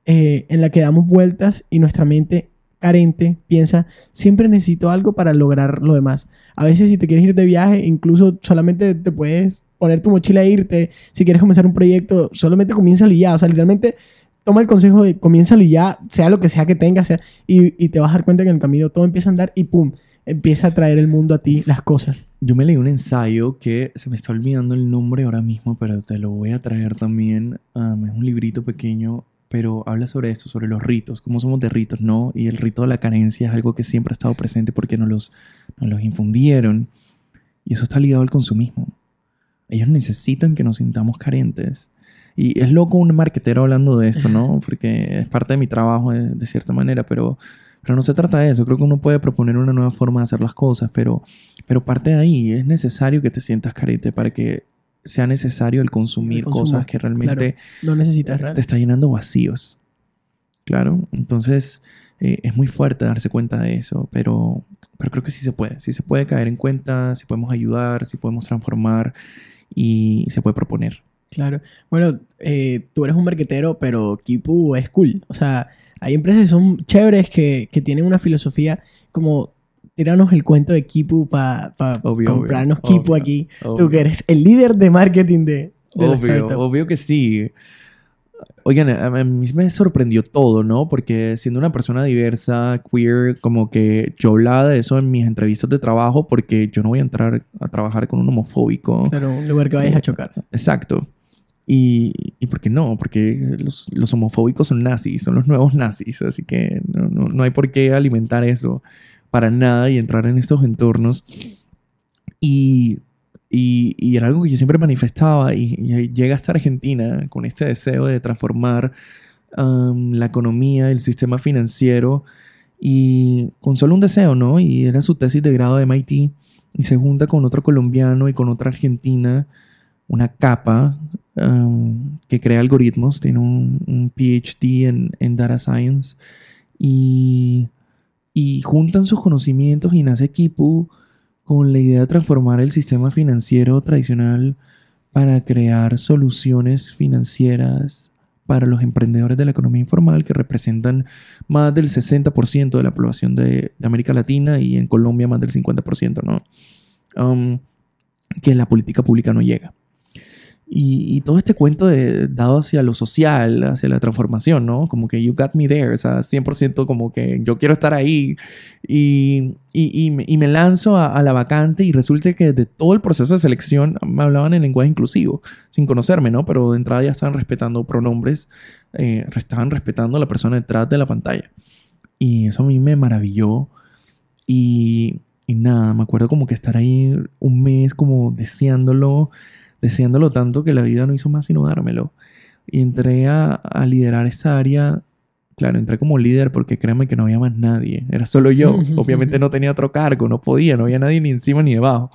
A: eh, en la que damos vueltas y nuestra mente carente piensa, siempre necesito algo para lograr lo demás. A veces si te quieres ir de viaje, incluso solamente te puedes poner tu mochila e irte. Si quieres comenzar un proyecto, solamente comiénzalo y ya. O sea, literalmente toma el consejo de comiénzalo y ya, sea lo que sea que tengas, sea, y, y te vas a dar cuenta que en el camino todo empieza a andar y pum, empieza a traer el mundo a ti las cosas.
B: Yo me leí un ensayo que se me está olvidando el nombre ahora mismo, pero te lo voy a traer también. Um, es un librito pequeño, pero habla sobre esto, sobre los ritos, cómo somos de ritos, ¿no? Y el rito de la carencia es algo que siempre ha estado presente porque nos los, nos los infundieron. Y eso está ligado al consumismo. Ellos necesitan que nos sintamos carentes. Y es loco un marquetero hablando de esto, ¿no? Porque es parte de mi trabajo de, de cierta manera, pero, pero no se trata de eso. Creo que uno puede proponer una nueva forma de hacer las cosas, pero, pero parte de ahí. Es necesario que te sientas carente para que sea necesario el consumir
A: El consumo,
B: cosas que realmente
A: No necesitas
B: te está llenando vacíos. Claro, entonces eh, es muy fuerte darse cuenta de eso, pero, pero creo que sí se puede. Sí se puede caer en cuenta, sí podemos ayudar, sí podemos transformar y se puede proponer.
A: Claro. Bueno, eh, tú eres un marquetero, pero Kipu es cool. O sea, hay empresas que son chéveres que, que tienen una filosofía como tiranos el cuento de Kipu para
B: Obvio,
A: comprarnos
B: obvio,
A: Kipu
B: obvio,
A: aquí. Tú
B: obvio.
A: que eres el líder de marketing de, de la
B: Obvio,
A: startup.
B: obvio que sí. Oigan, a a mí me sorprendió todo, ¿no? Porque siendo una persona diversa, queer, como que yo hablaba de eso en mis entrevistas de trabajo porque yo no voy a entrar a trabajar con un homofóbico.
A: Claro, un lugar que vayas a chocar.
B: Exacto. Y, y por qué no? Porque los, los homofóbicos son nazis, son los nuevos nazis, así que no, no, no hay por qué alimentar eso para nada y entrar en estos entornos. Y, y, y era algo que yo siempre manifestaba y, llega hasta Argentina con este deseo de transformar um, la economía, el sistema financiero y con solo un deseo, ¿no? Y era su tesis de grado de MIT y se junta con otro colombiano y con otra argentina, una capa um, que crea algoritmos, tiene un, un PhD en, en Data Science y, y juntan sus conocimientos y nace Kipu con la idea de transformar el sistema financiero tradicional para crear soluciones financieras para los emprendedores de la economía informal que representan más del 60% de la población de, América Latina y en Colombia más del 50%, ¿no? Um, que la política pública no llega. Y, y todo este cuento de, dado hacia lo social, hacia la transformación, ¿no? Como que you got me there, o sea, 100% como que yo quiero estar ahí. Y, y, y, me, lanzo a, a, la vacante y resulta que de todo el proceso de selección me hablaban en lenguaje inclusivo, sin conocerme, ¿no? Pero de entrada ya estaban respetando pronombres, eh, estaban respetando a la persona detrás de la pantalla. Y eso a mí me maravilló. Y, y nada, me acuerdo como que estar ahí un mes como deseándolo deseándolo tanto que la vida no hizo más sino dármelo. Y entré a, a, liderar esta área. Claro, entré como líder porque créanme que no había más nadie. Era solo yo. Obviamente no tenía otro cargo, no podía, no había nadie ni encima ni debajo.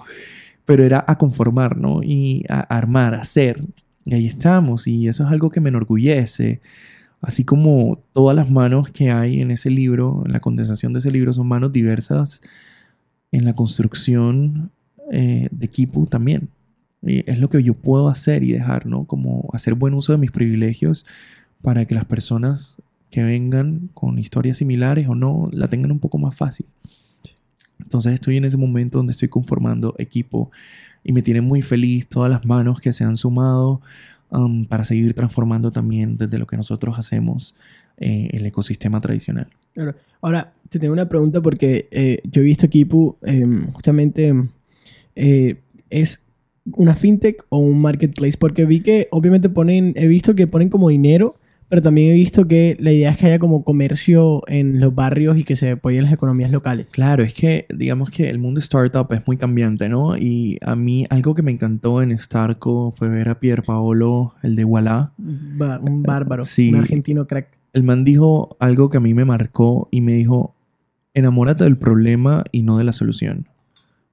B: Pero era a conformar, ¿no? Y a armar, a hacer. Y ahí estamos. Y eso es algo que me enorgullece. Así como todas las manos que hay en ese libro, en la condensación de ese libro, son manos diversas en la construcción eh, de Kipu también. Y es lo que yo puedo hacer y dejar, ¿no? Como hacer buen uso de mis privilegios para que las personas que vengan con historias similares o no la tengan un poco más fácil. Entonces estoy en ese momento donde estoy conformando equipo y me tiene muy feliz todas las manos que se han sumado um, para seguir transformando también desde lo que nosotros hacemos eh, el ecosistema tradicional.
A: Ahora, te tengo una pregunta porque eh, yo he visto Kipu em, justamente eh, es una fintech o un marketplace porque vi que obviamente ponen, he visto que ponen como dinero pero también he visto que la idea es que haya como comercio en los barrios y que se apoyen las economías locales.
B: Claro, es que digamos que el mundo startup es muy cambiante, ¿no? Y a mí algo que me encantó en Starco fue ver a Pier Paolo, el de Walla.
A: un bárbaro, un argentino crack.
B: El man dijo algo que a mí me marcó y me dijo, enamórate del problema y no de la solución.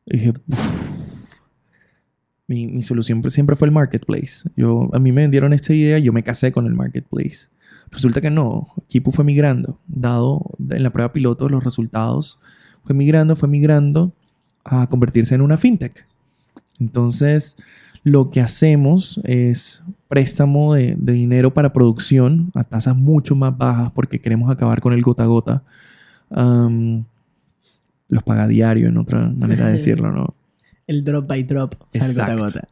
B: Y dije, mi, mi, solución siempre fue el marketplace. Yo, a mí me vendieron esta idea y yo me casé con el marketplace. Resulta que no. Kipu fue migrando. Dado en la prueba piloto los resultados, fue migrando, fue migrando a convertirse en una fintech. Entonces, lo que hacemos es préstamo de, de dinero para producción a tasas mucho más bajas porque queremos acabar con el gota a gota. los paga diario, en otra manera de decirlo, ¿no?
A: El drop by drop, o sea, gota gota.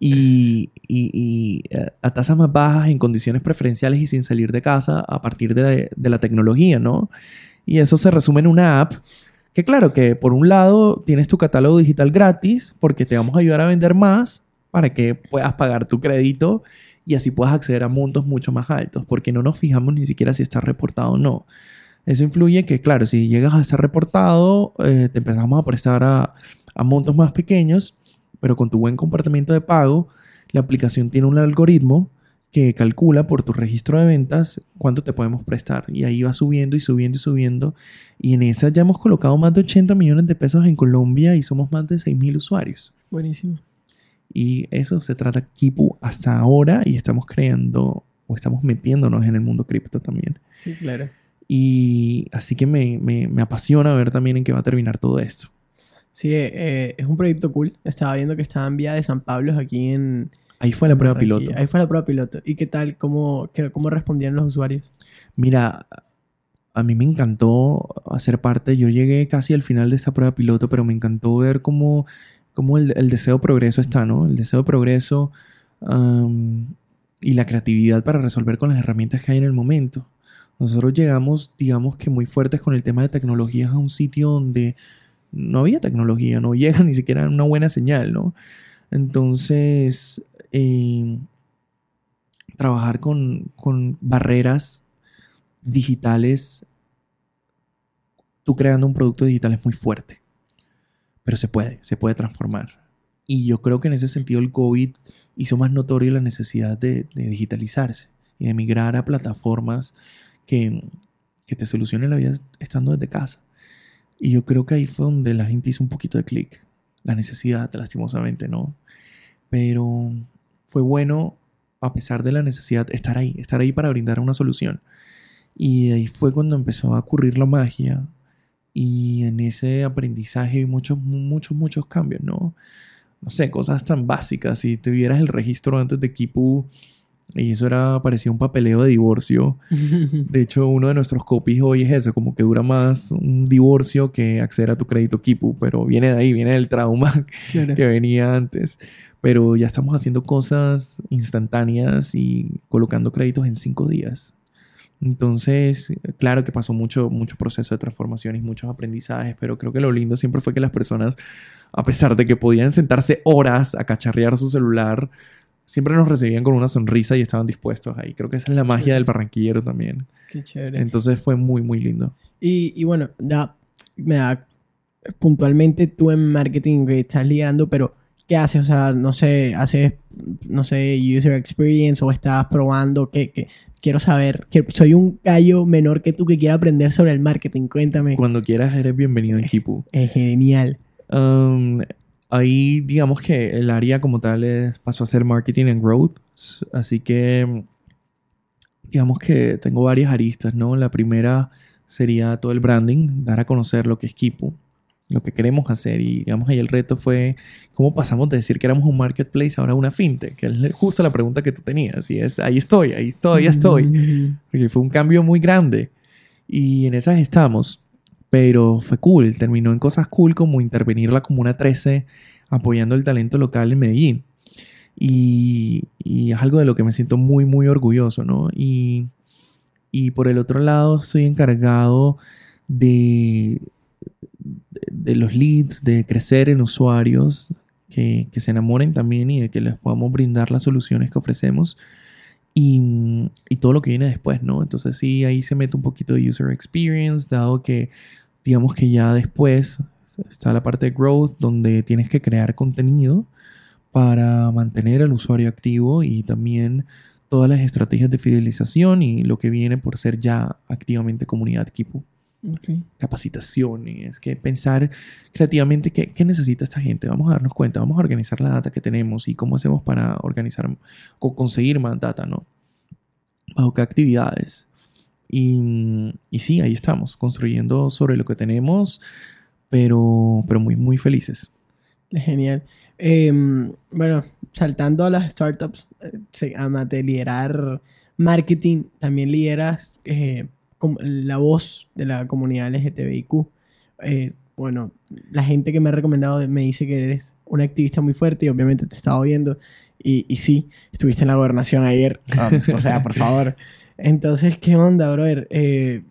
B: y, eh, a tasas más bajas, en condiciones preferenciales y sin salir de casa a partir de, la tecnología, ¿no? Y eso se resume en una app que claro, que por un lado tienes tu catálogo digital gratis porque te vamos a ayudar a vender más para que puedas pagar tu crédito y así puedas acceder a montos mucho más altos porque no nos fijamos ni siquiera si está reportado o no. Eso influye que, claro, si llegas a estar reportado, eh, te empezamos a prestar a, a montos más pequeños, pero con tu buen comportamiento de pago, la aplicación tiene un algoritmo que calcula por tu registro de ventas cuánto te podemos prestar. Y ahí va subiendo y subiendo y subiendo. Y en esa ya hemos colocado más de 80 millones de pesos en Colombia y somos más de 6.000 usuarios.
A: Buenísimo.
B: Y eso se trata Kipu hasta ahora y estamos creando o estamos metiéndonos en el mundo cripto también.
A: Sí, claro.
B: Y así que me, me, apasiona ver también en qué va a terminar todo esto.
A: Sí, eh, eh, es un proyecto cool. Estaba viendo que estaba en Vía de San Pablo, aquí en...
B: Ahí fue la prueba piloto.
A: Ahí fue la prueba piloto. ¿Y qué tal? ¿Cómo, cómo respondían los usuarios?
B: Mira, a mí me encantó hacer parte. Yo llegué casi al final de esta prueba piloto, pero me encantó ver cómo, cómo el, deseo de progreso está, ¿no? El deseo de progreso y la creatividad para resolver con las herramientas que hay en el momento. Nosotros llegamos, digamos que muy fuertes con el tema de tecnologías a un sitio donde no había tecnología, no llega ni siquiera una buena señal, ¿no? Entonces, eh, trabajar con, con barreras digitales, tú creando un producto digital es muy fuerte, pero se puede, se puede transformar. Y yo creo que en ese sentido el COVID hizo más notorio la necesidad de, de digitalizarse y de migrar a plataformas que, te solucione la vida estando desde casa. Y yo creo que ahí fue donde la gente hizo un poquito de clic. La necesidad, lastimosamente, ¿no? Pero fue bueno, a pesar de la necesidad, estar ahí, estar ahí para brindar una solución. Y ahí fue cuando empezó a ocurrir la magia. Y en ese aprendizaje muchos, muchos, muchos cambios, ¿no? No sé, cosas tan básicas. Si te vieras el registro antes de Kipu, y eso era, parecía un papeleo de divorcio. De hecho, uno de nuestros copies hoy es eso, como que dura más un divorcio que acceder a tu crédito Kipu, pero viene de ahí, viene del trauma que venía antes. Pero ya estamos haciendo cosas instantáneas y colocando créditos en cinco días. Entonces, claro que pasó mucho, mucho proceso de transformación y muchos aprendizajes, pero creo que lo lindo siempre fue que las personas, a pesar de que podían sentarse horas a cacharrear su celular, siempre nos recibían con una sonrisa y estaban dispuestos ahí. Creo que esa es la magia del barranquillero también.
A: Qué chévere.
B: Entonces fue muy, muy lindo.
A: Y, y bueno, da, me da puntualmente tú en marketing que estás liderando, pero ¿qué haces? O sea, no sé, haces, no sé, user experience o estás probando, ¿qué, qué? Quiero saber, que soy un gallo menor que tú que quiera aprender sobre el marketing, cuéntame.
B: Cuando quieras eres bienvenido en Kipu.
A: Es genial.
B: Um, ahí digamos que el área como tal pasó a ser marketing and growth. Así que digamos que tengo varias aristas, ¿no? La primera sería todo el branding, dar a conocer lo que es Kipu. lo que queremos hacer. Y digamos, ahí el reto fue cómo pasamos de decir que éramos un marketplace ahora una fintech, que es justo la pregunta que tú tenías. Y es, ahí estoy, ahí estoy, ya estoy.
A: Mm.
B: Porque fue un cambio muy grande. Y en esas estamos. Pero fue cool. Terminó en cosas cool como intervenir la Comuna 13 apoyando el talento local en Medellín. Y, y es algo de lo que me siento muy, muy orgulloso, ¿no? Y, y por el otro lado, estoy encargado de, de los leads, de crecer en usuarios, que, que se enamoren también y de que les podamos brindar las soluciones que ofrecemos. Y, y, todo lo que viene después, ¿no? Entonces sí, ahí se mete un poquito de user experience, dado que digamos que ya después está la parte de growth donde tienes que crear contenido para mantener al usuario activo y también todas las estrategias de fidelización y lo que viene por ser ya activamente comunidad Kipu.
A: Okay.
B: Capacitación, y es que pensar creativamente qué, qué, necesita esta gente. Vamos a darnos cuenta, vamos a organizar la data que tenemos y cómo hacemos para organizar o conseguir más data, ¿no? Bajo qué actividades. Y, y sí, ahí estamos, construyendo sobre lo que tenemos, pero, pero muy, muy felices.
A: Genial. Eh, bueno, saltando a las startups, se, además de liderar marketing, también lideras eh, la voz de la comunidad LGTBIQ. Eh, bueno, la gente que me ha recomendado me dice que eres un activista muy fuerte y obviamente te he estado viendo. Y, y sí, estuviste en la gobernación ayer. Um, o sea, por favor. Entonces, ¿qué onda, brother? Eh,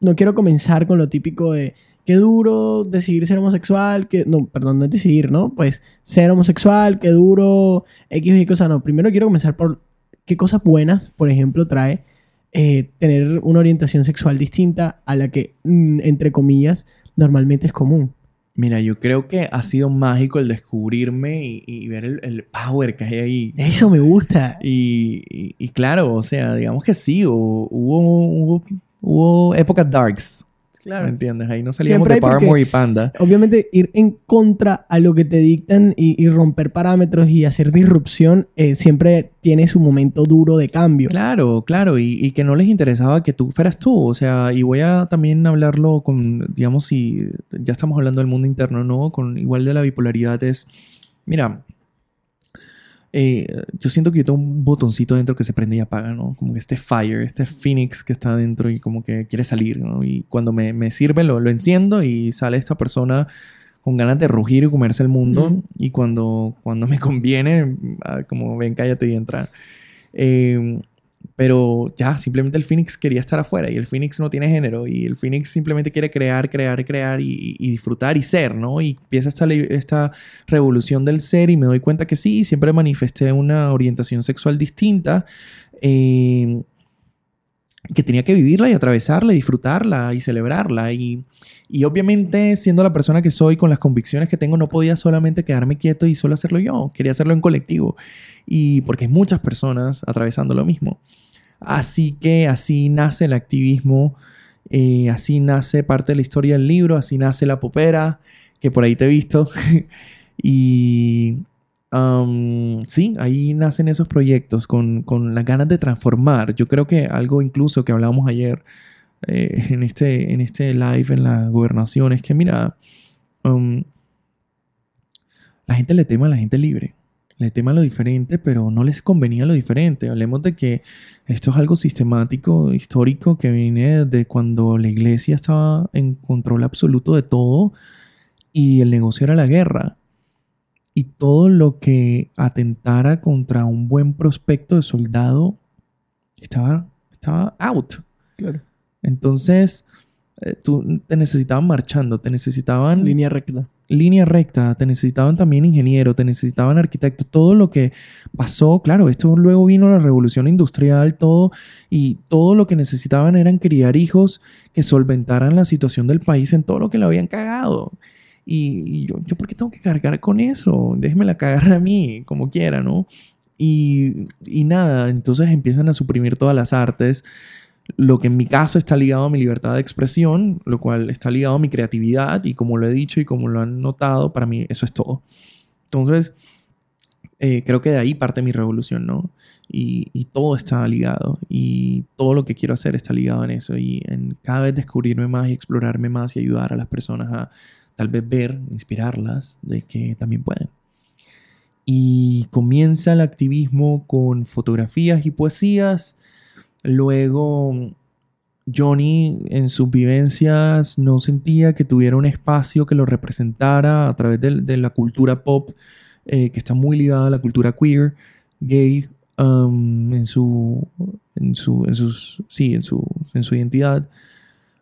A: no quiero comenzar con lo típico de qué duro decidir ser homosexual, que no, perdón, no es decidir, ¿no? Pues ser homosexual, qué duro, X y cosa, no. Primero quiero comenzar por qué cosas buenas, por ejemplo, trae eh, tener una orientación sexual distinta a la que, mm, entre comillas, normalmente es común.
B: Mira, yo creo que ha sido mágico el descubrirme y, y ver el, el, power que hay ahí.
A: Eso me gusta.
B: Y, y, y claro, o sea, digamos que sí, hubo, hubo, hubo épocas darks.
A: Claro.
B: ¿Me entiendes? Ahí no salíamos de Paramore y Panda.
A: Obviamente, ir en contra a lo que te dictan y, y romper parámetros y hacer disrupción eh, siempre tiene su momento duro de cambio.
B: Claro, claro. Y, y, que no les interesaba que tú fueras tú. O sea, y voy a también hablarlo con, digamos, si ya estamos hablando del mundo interno, ¿no? Con igual de la bipolaridad es, mira, eh, yo siento que yo tengo un botoncito dentro que se prende y apaga, ¿no? Como que este fire, este phoenix que está dentro y como que quiere salir, ¿no? Y cuando me, me sirve lo, lo, enciendo y sale esta persona con ganas de rugir y comerse el mundo. Mm. Y cuando, cuando me conviene, ah, como ven, cállate y entra. Eh, pero ya, simplemente el Phoenix quería estar afuera y el Phoenix no tiene género y el Phoenix simplemente quiere crear, crear, crear y, disfrutar y ser, ¿no? Y empieza esta, esta revolución del ser y me doy cuenta que sí, siempre manifesté una orientación sexual distinta. Eh, que tenía que vivirla y atravesarla y disfrutarla y celebrarla. Y, y, obviamente, siendo la persona que soy, con las convicciones que tengo, no podía solamente quedarme quieto y solo hacerlo yo. Quería hacerlo en colectivo. Y porque hay muchas personas atravesando lo mismo. Así que así nace el activismo, eh, así nace parte de la historia del libro, así nace la popera, que por ahí te he visto. y Um, sí, ahí nacen esos proyectos con, con, las ganas de transformar. Yo creo que algo incluso que hablábamos ayer eh, en, este, en este live en la gobernación es que, mira, la gente le tema a la gente libre. Le tema lo diferente, pero no les convenía lo diferente. Hablemos de que esto es algo sistemático, histórico, que viene de cuando la iglesia estaba en control absoluto de todo y el negocio era la guerra y todo lo que atentara contra un buen prospecto de soldado estaba, estaba out.
A: Claro.
B: Entonces, eh, tú te necesitaban marchando, te necesitaban...
A: Línea recta.
B: Línea recta, te necesitaban también ingeniero, te necesitaban arquitecto, todo lo que pasó, claro, esto luego vino la revolución industrial, todo, y todo lo que necesitaban eran criar hijos que solventaran la situación del país en todo lo que lo habían cagado. Y yo, ¿yo por qué tengo que cargar con eso? Déjeme la cagar a mí, como quiera, ¿no? Y, y nada, entonces empiezan a suprimir todas las artes, lo que en mi caso está ligado a mi libertad de expresión, lo cual está ligado a mi creatividad y como lo he dicho y como lo han notado, para mí eso es todo. Entonces, eh, creo que de ahí parte mi revolución, ¿no? Y, y, todo está ligado. Y todo lo que quiero hacer está ligado en eso. Y en cada vez descubrirme más y explorarme más y ayudar a las personas a tal vez ver, inspirarlas de que también pueden. Y comienza el activismo con fotografías y poesías. Luego Johnny en sus vivencias no sentía que tuviera un espacio que lo representara a través de, la cultura pop, eh, que está muy ligada a la cultura queer, gay, um, en, su, en, su, en, sus, sí, en, su, en su identidad.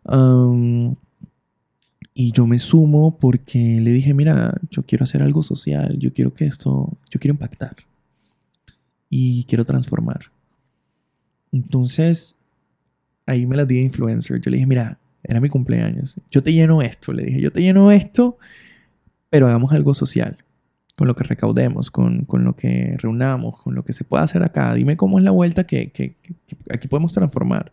B: Um, y yo me sumo porque le dije, mira, yo quiero hacer algo social, yo quiero que esto, yo quiero impactar y quiero transformar. Entonces, ahí me la di de influencer. Yo le dije, mira, era mi cumpleaños. Yo te lleno esto. Le dije, yo te lleno esto, pero hagamos algo social. Con lo que recaudemos, con, con lo que reunamos, con lo que se pueda hacer acá. Dime cómo es la vuelta que, que, aquí podemos transformar.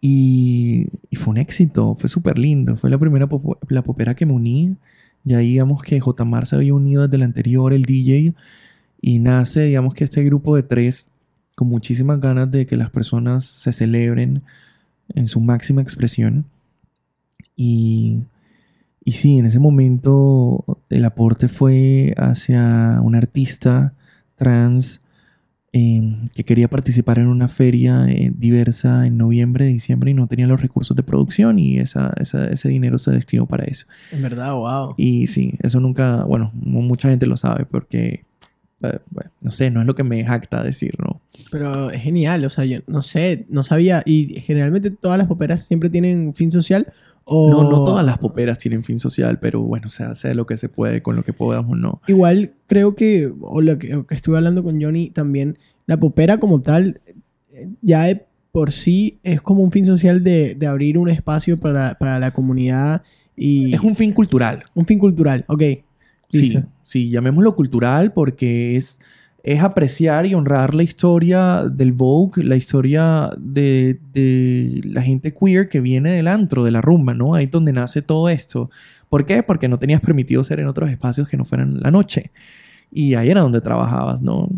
B: Y, y, fue un éxito, fue súper lindo. Fue la primera la popera que me uní. Ya digamos que J. Mar se había unido desde el anterior, el DJ. Y nace, digamos que este grupo de tres con muchísimas ganas de que las personas se celebren en su máxima expresión. Y, y sí, en ese momento el aporte fue hacia un artista trans em, que quería participar en una feria eh, diversa en noviembre, diciembre y no tenía los recursos de producción y esa, ese dinero se destinó para eso.
A: En verdad, wow.
B: Y sí, eso nunca, bueno, mucha gente lo sabe porque eh, no sé, no es lo que me jacta decir, ¿no?
A: Pero es genial, o sea, yo no sé, no sabía. ¿Y generalmente todas las poperas siempre tienen fin social? O...
B: No, no todas las poperas tienen fin social, pero bueno, se hace lo que se puede con lo que podamos, ¿no?
A: Igual creo que, o lo que, estuve hablando con Johnny también, la popera como tal, ya de por sí es como un fin social de, de abrir un espacio para, para la comunidad y...
B: Es un fin cultural.
A: Un fin cultural, ok.
B: Sí, sí, llamémoslo cultural porque es, es apreciar y honrar la historia del Vogue, la historia de, de, la gente queer que viene del antro, de la rumba, ¿no? Ahí donde nace todo esto. ¿Por qué? Porque no tenías permitido ser en otros espacios que no fueran la noche. Y ahí era donde trabajabas, ¿no?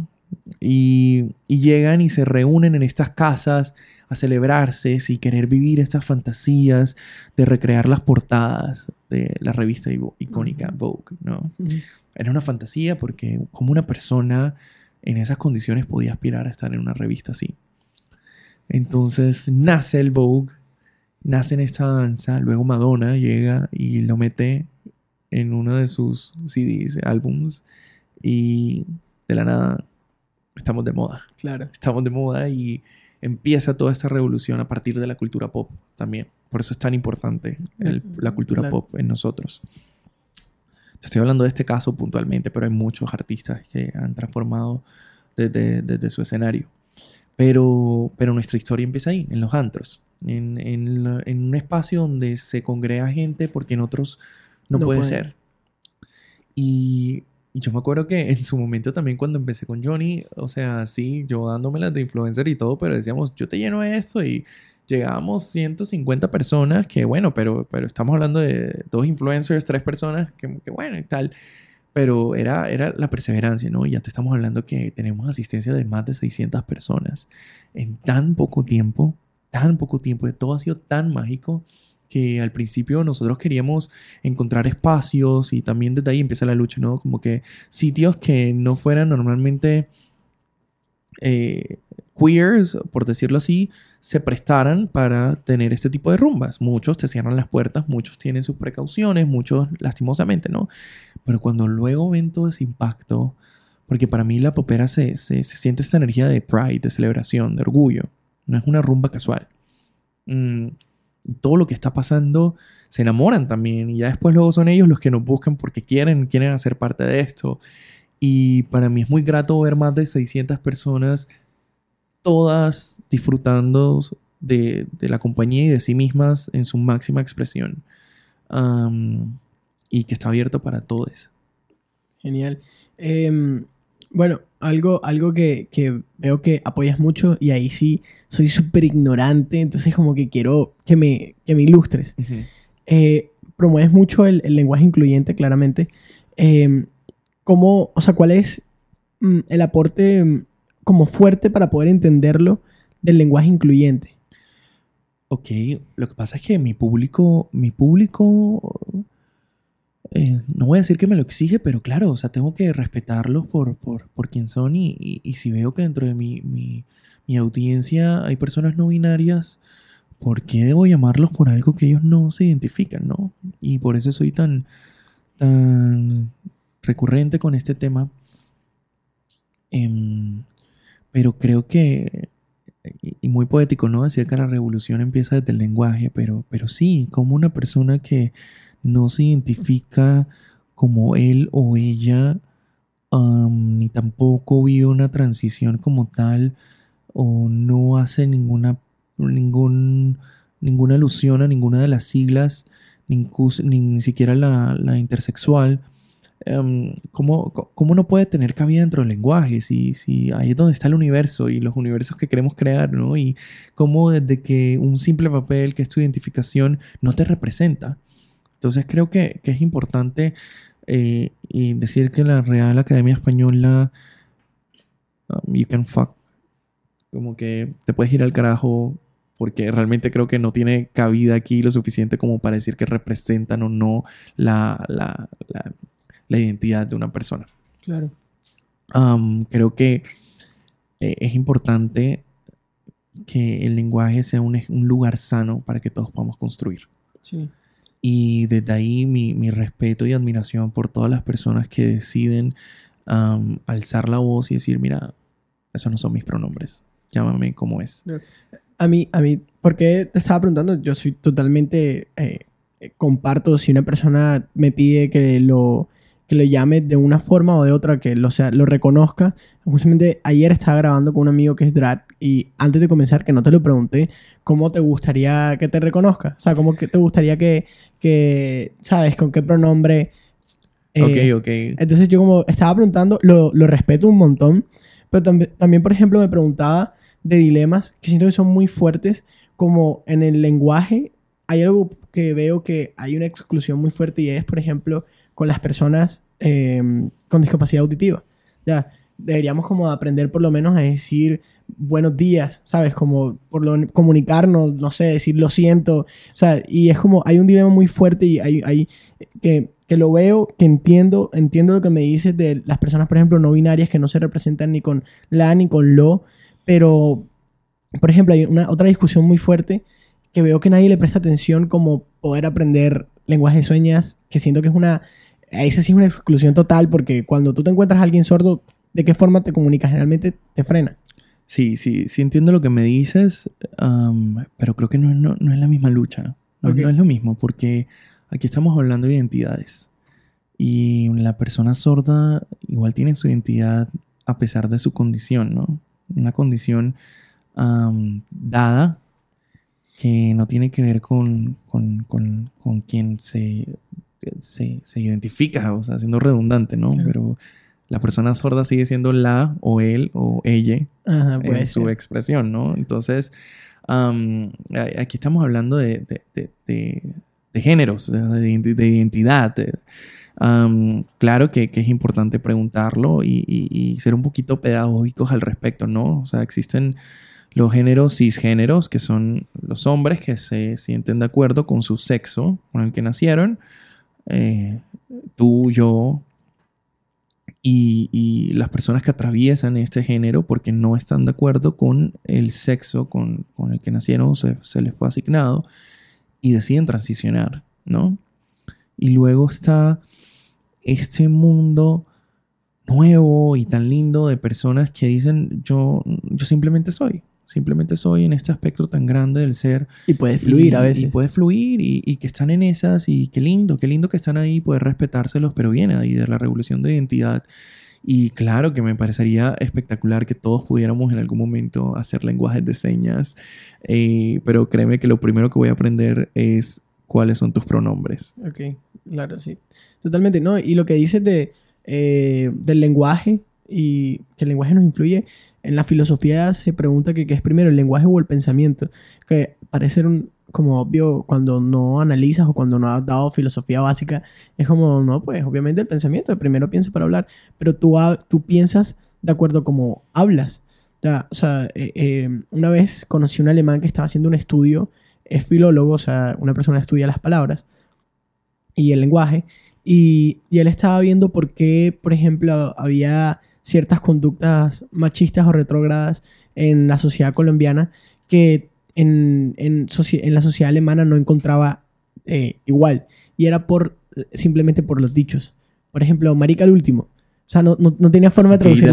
B: Y, y llegan y se reúnen en estas casas a celebrarse y querer vivir estas fantasías de recrear las portadas de la revista icónica Vogue, ¿no? Era una fantasía porque como una persona en esas condiciones podía aspirar a estar en una revista así. Entonces nace el Vogue, nace en esta danza, luego Madonna llega y lo mete en uno de sus CDs, álbums, y de la nada estamos de moda.
A: Claro.
B: Estamos de moda y empieza toda esta revolución a partir de la cultura pop también. Por eso es tan importante la cultura pop en nosotros. estoy hablando de este caso puntualmente, pero hay muchos artistas que han transformado desde, su escenario. Pero, pero nuestra historia empieza ahí, en los antros, en, en, un espacio donde se congrega gente porque en otros no, puede, ser. Y y yo me acuerdo que en su momento también cuando empecé con Johnny, o sea, sí, yo dándome las de influencer y todo, pero decíamos, yo te lleno esto y llegábamos 150 personas, que bueno, pero, pero estamos hablando de dos influencers, tres personas, que, que bueno y tal. Pero era, era la perseverancia, ¿no? Y ya te estamos hablando que tenemos asistencia de más de 600 personas en tan poco tiempo, tan poco tiempo, todo ha sido tan mágico que al principio nosotros queríamos encontrar espacios y también desde ahí empieza la lucha, ¿no? Como que sitios que no fueran normalmente eh, queers, por decirlo así, se prestaran para tener este tipo de rumbas. Muchos te cierran las puertas, muchos tienen sus precauciones, muchos lastimosamente, ¿no? Pero cuando luego ven todo ese impacto, porque para mí la popera se, se, siente esta energía de pride, de celebración, de orgullo, no es una rumba casual. Mm, y todo lo que está pasando, se enamoran también. Y ya después luego son ellos los que nos buscan porque quieren, quieren hacer parte de esto. Y para mí es muy grato ver más de 600 personas, todas disfrutando de, de la compañía y de sí mismas en su máxima expresión. y que está abierto para todos.
A: Genial. Em, bueno, algo, algo que, veo que apoyas mucho y ahí sí soy súper ignorante, entonces como que quiero que me, me ilustres. Eh, promueves mucho el, lenguaje incluyente, claramente. Em, ¿Cómo, o sea, cuál es mm, el aporte mm, como fuerte para poder entenderlo del lenguaje incluyente?
B: Ok, lo que pasa es que mi público, mi público, eh, no voy a decir que me lo exige, pero claro, o sea, tengo que respetarlos por, por, por quien son y, y- si veo que dentro de mi, mi, mi audiencia hay personas no binarias, ¿por qué debo llamarlos por algo que ellos no se identifican, no? Y por eso soy tan, tan recurrente con este tema. Em, pero creo que, y muy poético, ¿no? Decir que la revolución empieza desde el lenguaje, pero, pero sí, como una persona que no se identifica como él o ella, ni tampoco vive una transición como tal, o no hace ninguna, ninguna alusión a ninguna de las siglas, ni, siquiera la, intersexual, em, ¿cómo, cómo no puede tener cabida dentro del lenguaje? Si, si ahí es donde está el universo y los universos que queremos crear, ¿no? Y cómo desde que un simple papel que es tu identificación no te representa. Entonces creo que, que es importante eh, y decir que la Real Academia Española, um, you can fuck, como que te puedes ir al carajo porque realmente creo que no tiene cabida aquí lo suficiente como para decir que representan o no la, la, la- la identidad de una persona.
A: Claro.
B: Um, creo que eh, es importante que el lenguaje sea un, un lugar sano para que todos podamos construir.
A: Sí.
B: Y desde ahí mi, mi respeto y admiración por todas las personas que deciden alzar la voz y decir, mira, esos no son mis pronombres, llámame como es.
A: A mí, a mí, porque te estaba preguntando, yo soy totalmente, eh, eh, comparto si una persona me pide que lo, que lo llame de una forma o de otra, que lo, sea, lo reconozca. Justamente ayer estaba grabando con un amigo que es drag y antes de comenzar, que no te lo pregunté, ¿cómo te gustaría que te reconozca? O sea, ¿cómo que te gustaría que, que ¿sabes? ¿Con qué pronombre? eh,
B: ok, ok.
A: entonces yo como estaba preguntando, lo, lo respeto un montón, pero también, también, por ejemplo, me preguntaba de dilemas que siento que son muy fuertes, como en el lenguaje hay algo que veo que hay una exclusión muy fuerte y es, por ejemplo, con las personas eh, con discapacidad auditiva. Ya, deberíamos como aprender por lo menos a decir buenos días, ¿sabes? Como por lo, comunicarnos, no sé, decir lo siento, o sea, y es como, hay un dilema muy fuerte y hay, hay que, que lo veo, que entiendo, entiendo lo que me dices de las personas, por ejemplo, no binarias que no se representan ni con la ni con lo, pero, por ejemplo, hay una otra discusión muy fuerte que veo que nadie le presta atención como poder aprender lenguaje de señas, que siento que es una, esa sí es una exclusión total porque cuando tú te encuentras a alguien sordo, ¿de qué forma te comunicas? Generalmente te frena.
B: Sí, sí, sí entiendo lo que me dices, um, pero creo que no, no, no es la misma lucha. No,
A: Ok.
B: no es lo mismo, porque aquí estamos hablando de identidades. Y la persona sorda igual tiene su identidad a pesar de su condición, ¿no? Una condición um, dada que no tiene que ver con, con, con, con quien se, se, se identifica, o sea, siendo redundante, ¿no?
A: Claro.
B: Pero la persona sorda sigue siendo la o él o ella
A: Ajá,
B: en su expresión, ¿no? Entonces, aquí estamos hablando de, de- de- de- de géneros, de, de identi- de identidad. claro que, que es importante preguntarlo y, y- y ser un poquito pedagógicos al respecto, ¿no? O sea, existen los géneros cisgéneros, que son los hombres que se sienten de acuerdo con su sexo con el que nacieron. eh, tú, yo, y, las personas que atraviesan este género porque no están de acuerdo con el sexo con, con el que nacieron, se, se les fue asignado, y deciden transicionar, ¿no? Y luego está este mundo nuevo y tan lindo de personas que dicen, yo, yo simplemente soy, simplemente soy en este aspecto tan grande del ser
A: Y puede fluir
B: y-
A: a veces.
B: Y puede fluir y, y que están en esas y qué lindo, qué lindo que están ahí, poder respetárselos, pero viene ahí de la revolución de identidad. Y claro que me parecería espectacular que todos pudiéramos en algún momento hacer lenguajes de señas, eh, pero créeme que lo primero que voy a aprender es cuáles son tus pronombres.
A: Ok, claro, sí. Totalmente, ¿no? Y lo que dices de, eh, del lenguaje y que el lenguaje nos influye, en la filosofía se pregunta qué es primero, el lenguaje o el pensamiento, que parece un, como obvio cuando no analizas o cuando no has dado filosofía básica, es como, no, pues obviamente el pensamiento, primero pienso para hablar, pero tú, tú piensas de acuerdo a cómo hablas. Ya, o sea, eh, eh, una vez conocí a un alemán que estaba haciendo un estudio, es filólogo, o sea, una persona estudia las palabras y el lenguaje, y, y él estaba viendo por qué, por ejemplo, había ciertas conductas machistas o retrógradas en la sociedad colombiana que en, en, soci- en la sociedad alemana no encontraba eh, igual. Y era por simplemente por los dichos. Por ejemplo, marica el último. O sea, no, no, no tenía forma de traducirlo.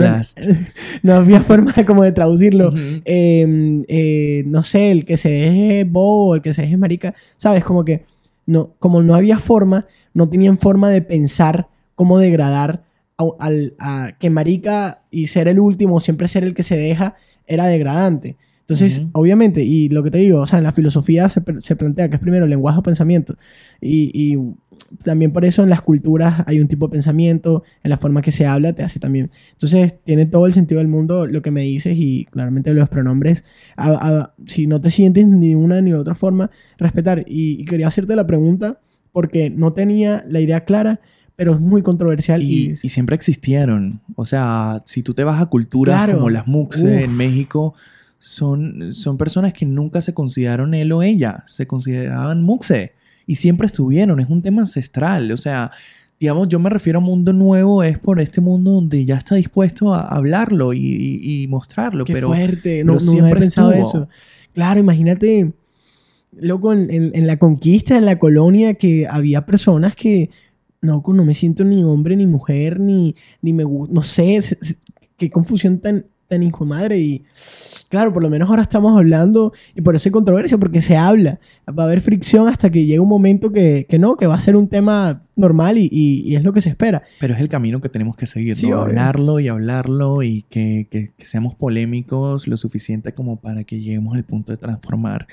A: no había forma de, como de traducirlo. Eh, eh, no sé, el que se deje bobo, el que se deje marica, ¿sabes? Como que no, como no había forma, no tenían forma de pensar cómo degradar a, al- a que marica y ser el último, siempre ser el que se deja, era degradante. Entonces,
B: Ujú.
A: obviamente, y lo que te digo, o sea, en la filosofía se, se plantea que es primero lenguaje o pensamiento. Y, y también por eso en las culturas hay un tipo de pensamiento, en la forma que se habla te hace también. Entonces, tiene todo el sentido del mundo lo que me dices y claramente los pronombres, a- a- si no te sientes ni una ni otra forma, respetar. Y, y quería hacerte la pregunta porque no tenía la idea clara, pero es muy controversial. Y,
B: Y, y siempre existieron. O sea, si tú te vas a culturas
A: Claro.
B: como las Muxe
A: Uf.
B: en México, son, son personas que nunca se consideraron él o ella, se consideraban Muxe y siempre estuvieron. Es un tema ancestral. O sea, digamos, yo me refiero a mundo nuevo, es por este mundo donde ya está dispuesto a hablarlo y, y- y mostrarlo.
A: Qué
B: pero
A: fuerte, no,
B: pero
A: no había
B: siempre
A: pensado
B: estuvo.
A: eso. Claro, imagínate, loco, en, en- en la conquista, en la colonia, que había personas que, no, no me siento ni hombre, ni mujer, ni, ni me gusta, no sé, se- se- qué confusión tan, tan hijo madre. Y claro, por lo menos ahora estamos hablando, y por eso hay controversia, porque se habla. Va a haber fricción hasta que llegue un momento que, que no, que va a ser un tema normal y, y- y es lo que se espera.
B: Pero es el camino que tenemos que seguir,
A: Sí.
B: Hablarlo y hablarlo y que, que- que seamos polémicos lo suficiente como para que lleguemos al punto de transformar.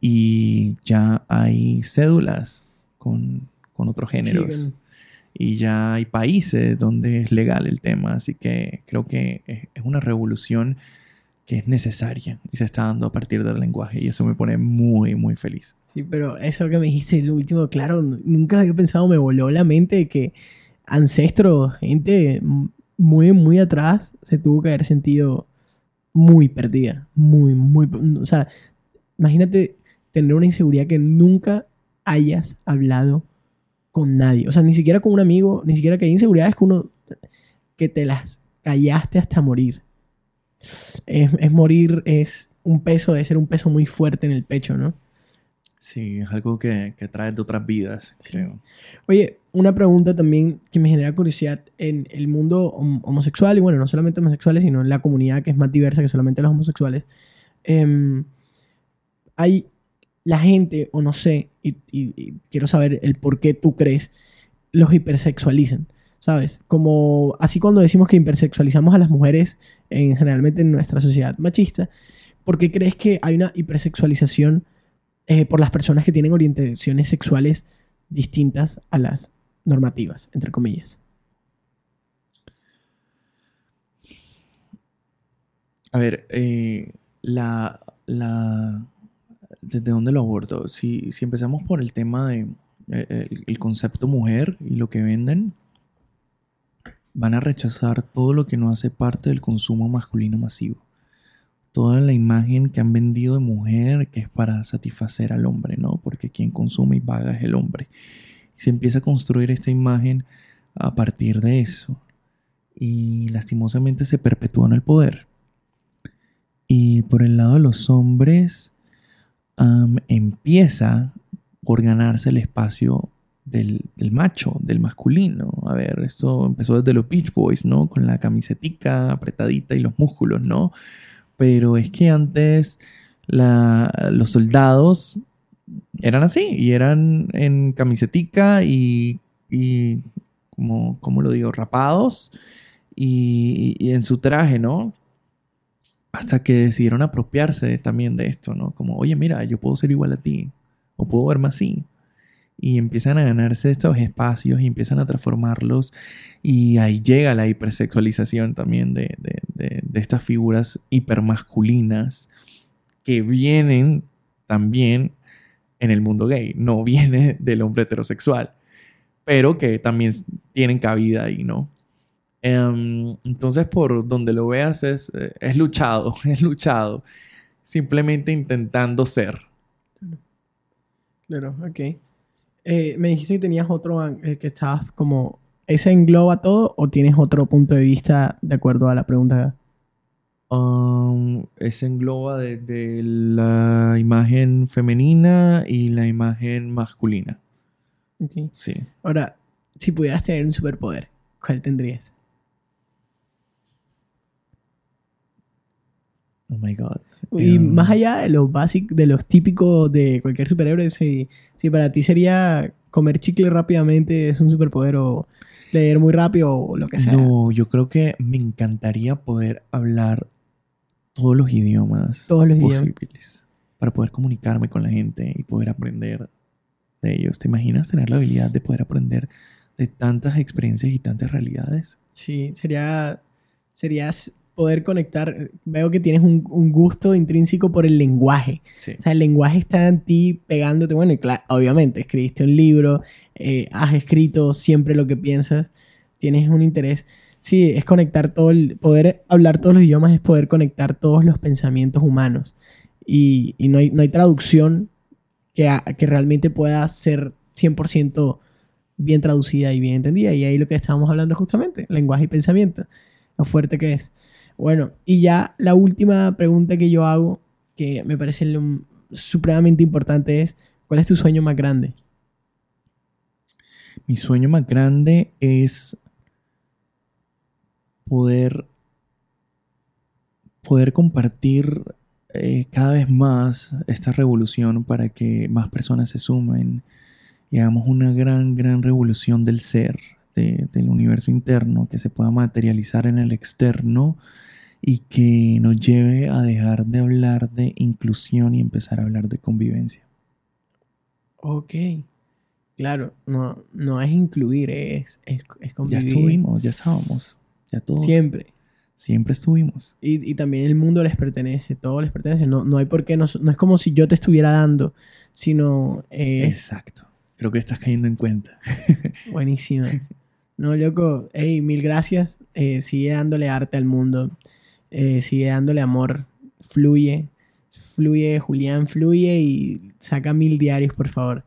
B: Y ya hay cédulas con, con otros géneros.
A: Sí,
B: Y ya hay países donde es legal el tema. Así que creo que es, una revolución que es necesaria y se está dando a partir del lenguaje. Y eso me pone muy, muy feliz.
A: Sí, pero eso que me dijiste, el último, claro, nunca lo había pensado, me voló la mente de que ancestros, gente muy, muy atrás, se tuvo que haber sentido muy perdida, muy, muy, o sea, imagínate tener una inseguridad que nunca hayas hablado con nadie, o sea, ni siquiera con un amigo, ni siquiera que hay inseguridades que uno, que te las callaste hasta morir. Es, es morir, es un peso, debe ser un peso muy fuerte en el pecho, ¿no?
B: Sí, es algo que, que trae de otras vidas,
A: Sí.
B: creo.
A: Oye, una pregunta también que me genera curiosidad en el mundo hom- homosexual, y bueno, no solamente homosexuales, sino en la comunidad que es más diversa que solamente los homosexuales. Em, hay la gente, o no sé, y, quiero saber el por qué tú crees, los hipersexualizan, ¿sabes? Como así cuando decimos que hipersexualizamos a las mujeres, en, generalmente en nuestra sociedad machista, ¿por qué crees que hay una hipersexualización eh, por las personas que tienen orientaciones sexuales distintas a las normativas, entre comillas?
B: A ver, eh, la, la, ¿desde dónde lo abordo? Si, si empezamos por el tema de eh, el, concepto mujer y lo que venden, van a rechazar todo lo que no hace parte del consumo masculino masivo. Toda la imagen que han vendido de mujer que es para satisfacer al hombre, ¿no? Porque quien consume y paga es el hombre. Y se empieza a construir esta imagen a partir de eso. Y lastimosamente se perpetúa en el poder. Y por el lado de los hombres, empieza por ganarse el espacio del, del macho, del masculino. A ver, esto empezó desde los Beach Boys, ¿no? Con la camisetica apretadita y los músculos, ¿no? Pero es que antes los soldados eran así, y eran en camisetica y, y como, ¿cómo lo digo? Rapados y, y en su traje, ¿no? Hasta que decidieron apropiarse también de esto, ¿no? Como, oye, mira, yo puedo ser igual a ti, o puedo verme así. Y empiezan a ganarse estos espacios y empiezan a transformarlos. Y ahí llega la hipersexualización también de, de- de- estas figuras hipermasculinas que vienen también en el mundo gay. No viene del hombre heterosexual, pero que también tienen cabida ahí, ¿no? Em, entonces, por donde lo veas, es, eh, es luchado, es luchado. Simplemente intentando ser.
A: Claro, ok. Eh, me dijiste que tenías otro, eh, que estabas como... ¿Ese engloba todo o tienes otro punto de vista de acuerdo a la pregunta?
B: Um, ese engloba desde la imagen femenina y la imagen masculina.
A: Ok.
B: Sí.
A: Ahora, si pudieras tener un superpoder, ¿cuál tendrías?
B: Oh my God.
A: Y
B: Em,
A: más allá de los básicos, de los típicos de cualquier superhéroe, si, si para ti sería comer chicle rápidamente es un superpoder o leer muy rápido o lo que sea.
B: No, yo creo que me encantaría poder hablar todos los idiomas
A: Todos los idiomas.
B: posibles para poder comunicarme con la gente y poder aprender de ellos. ¿Te imaginas tener la habilidad de poder aprender de tantas experiencias y tantas realidades?
A: Sí, sería, sería s- poder conectar. Veo que tienes un, un gusto intrínseco por el lenguaje.
B: Sí.
A: O sea, el lenguaje está en ti pegándote. Bueno, y cla- obviamente, escribiste un libro, eh, has escrito siempre lo que piensas, tienes un interés. Sí, es conectar todo el. Poder hablar todos los idiomas es poder conectar todos los pensamientos humanos. Y, y no, hay, no hay traducción que, ha- que realmente pueda ser 100% bien traducida y bien entendida. Y ahí lo que estábamos hablando justamente, lenguaje y pensamiento, lo fuerte que es. Bueno, y ya la última pregunta que yo hago, que me parece supremamente importante, es, ¿cuál es tu sueño más grande?
B: Mi sueño más grande es poder, poder compartir eh, cada vez más esta revolución para que más personas se sumen y hagamos una gran, gran revolución del ser, de- del universo interno, que se pueda materializar en el externo y que nos lleve a dejar de hablar de inclusión y empezar a hablar de convivencia.
A: Ok. Claro, no, no es incluir, es, es, es
B: Ya
A: convivir.
B: estuvimos, ya estábamos, ya todos,
A: Siempre.
B: siempre estuvimos.
A: Y, y también el mundo les pertenece, todo les pertenece. No, no hay por qué, no, no es como si yo te estuviera dando, sino eh,
B: Exacto. Creo que estás cayendo en cuenta.
A: buenísimo. No, loco, hey, mil gracias. Eh, sigue dándole arte al mundo, eh, sigue dándole amor, fluye, fluye, Julián, fluye y saca mil diarios, por favor.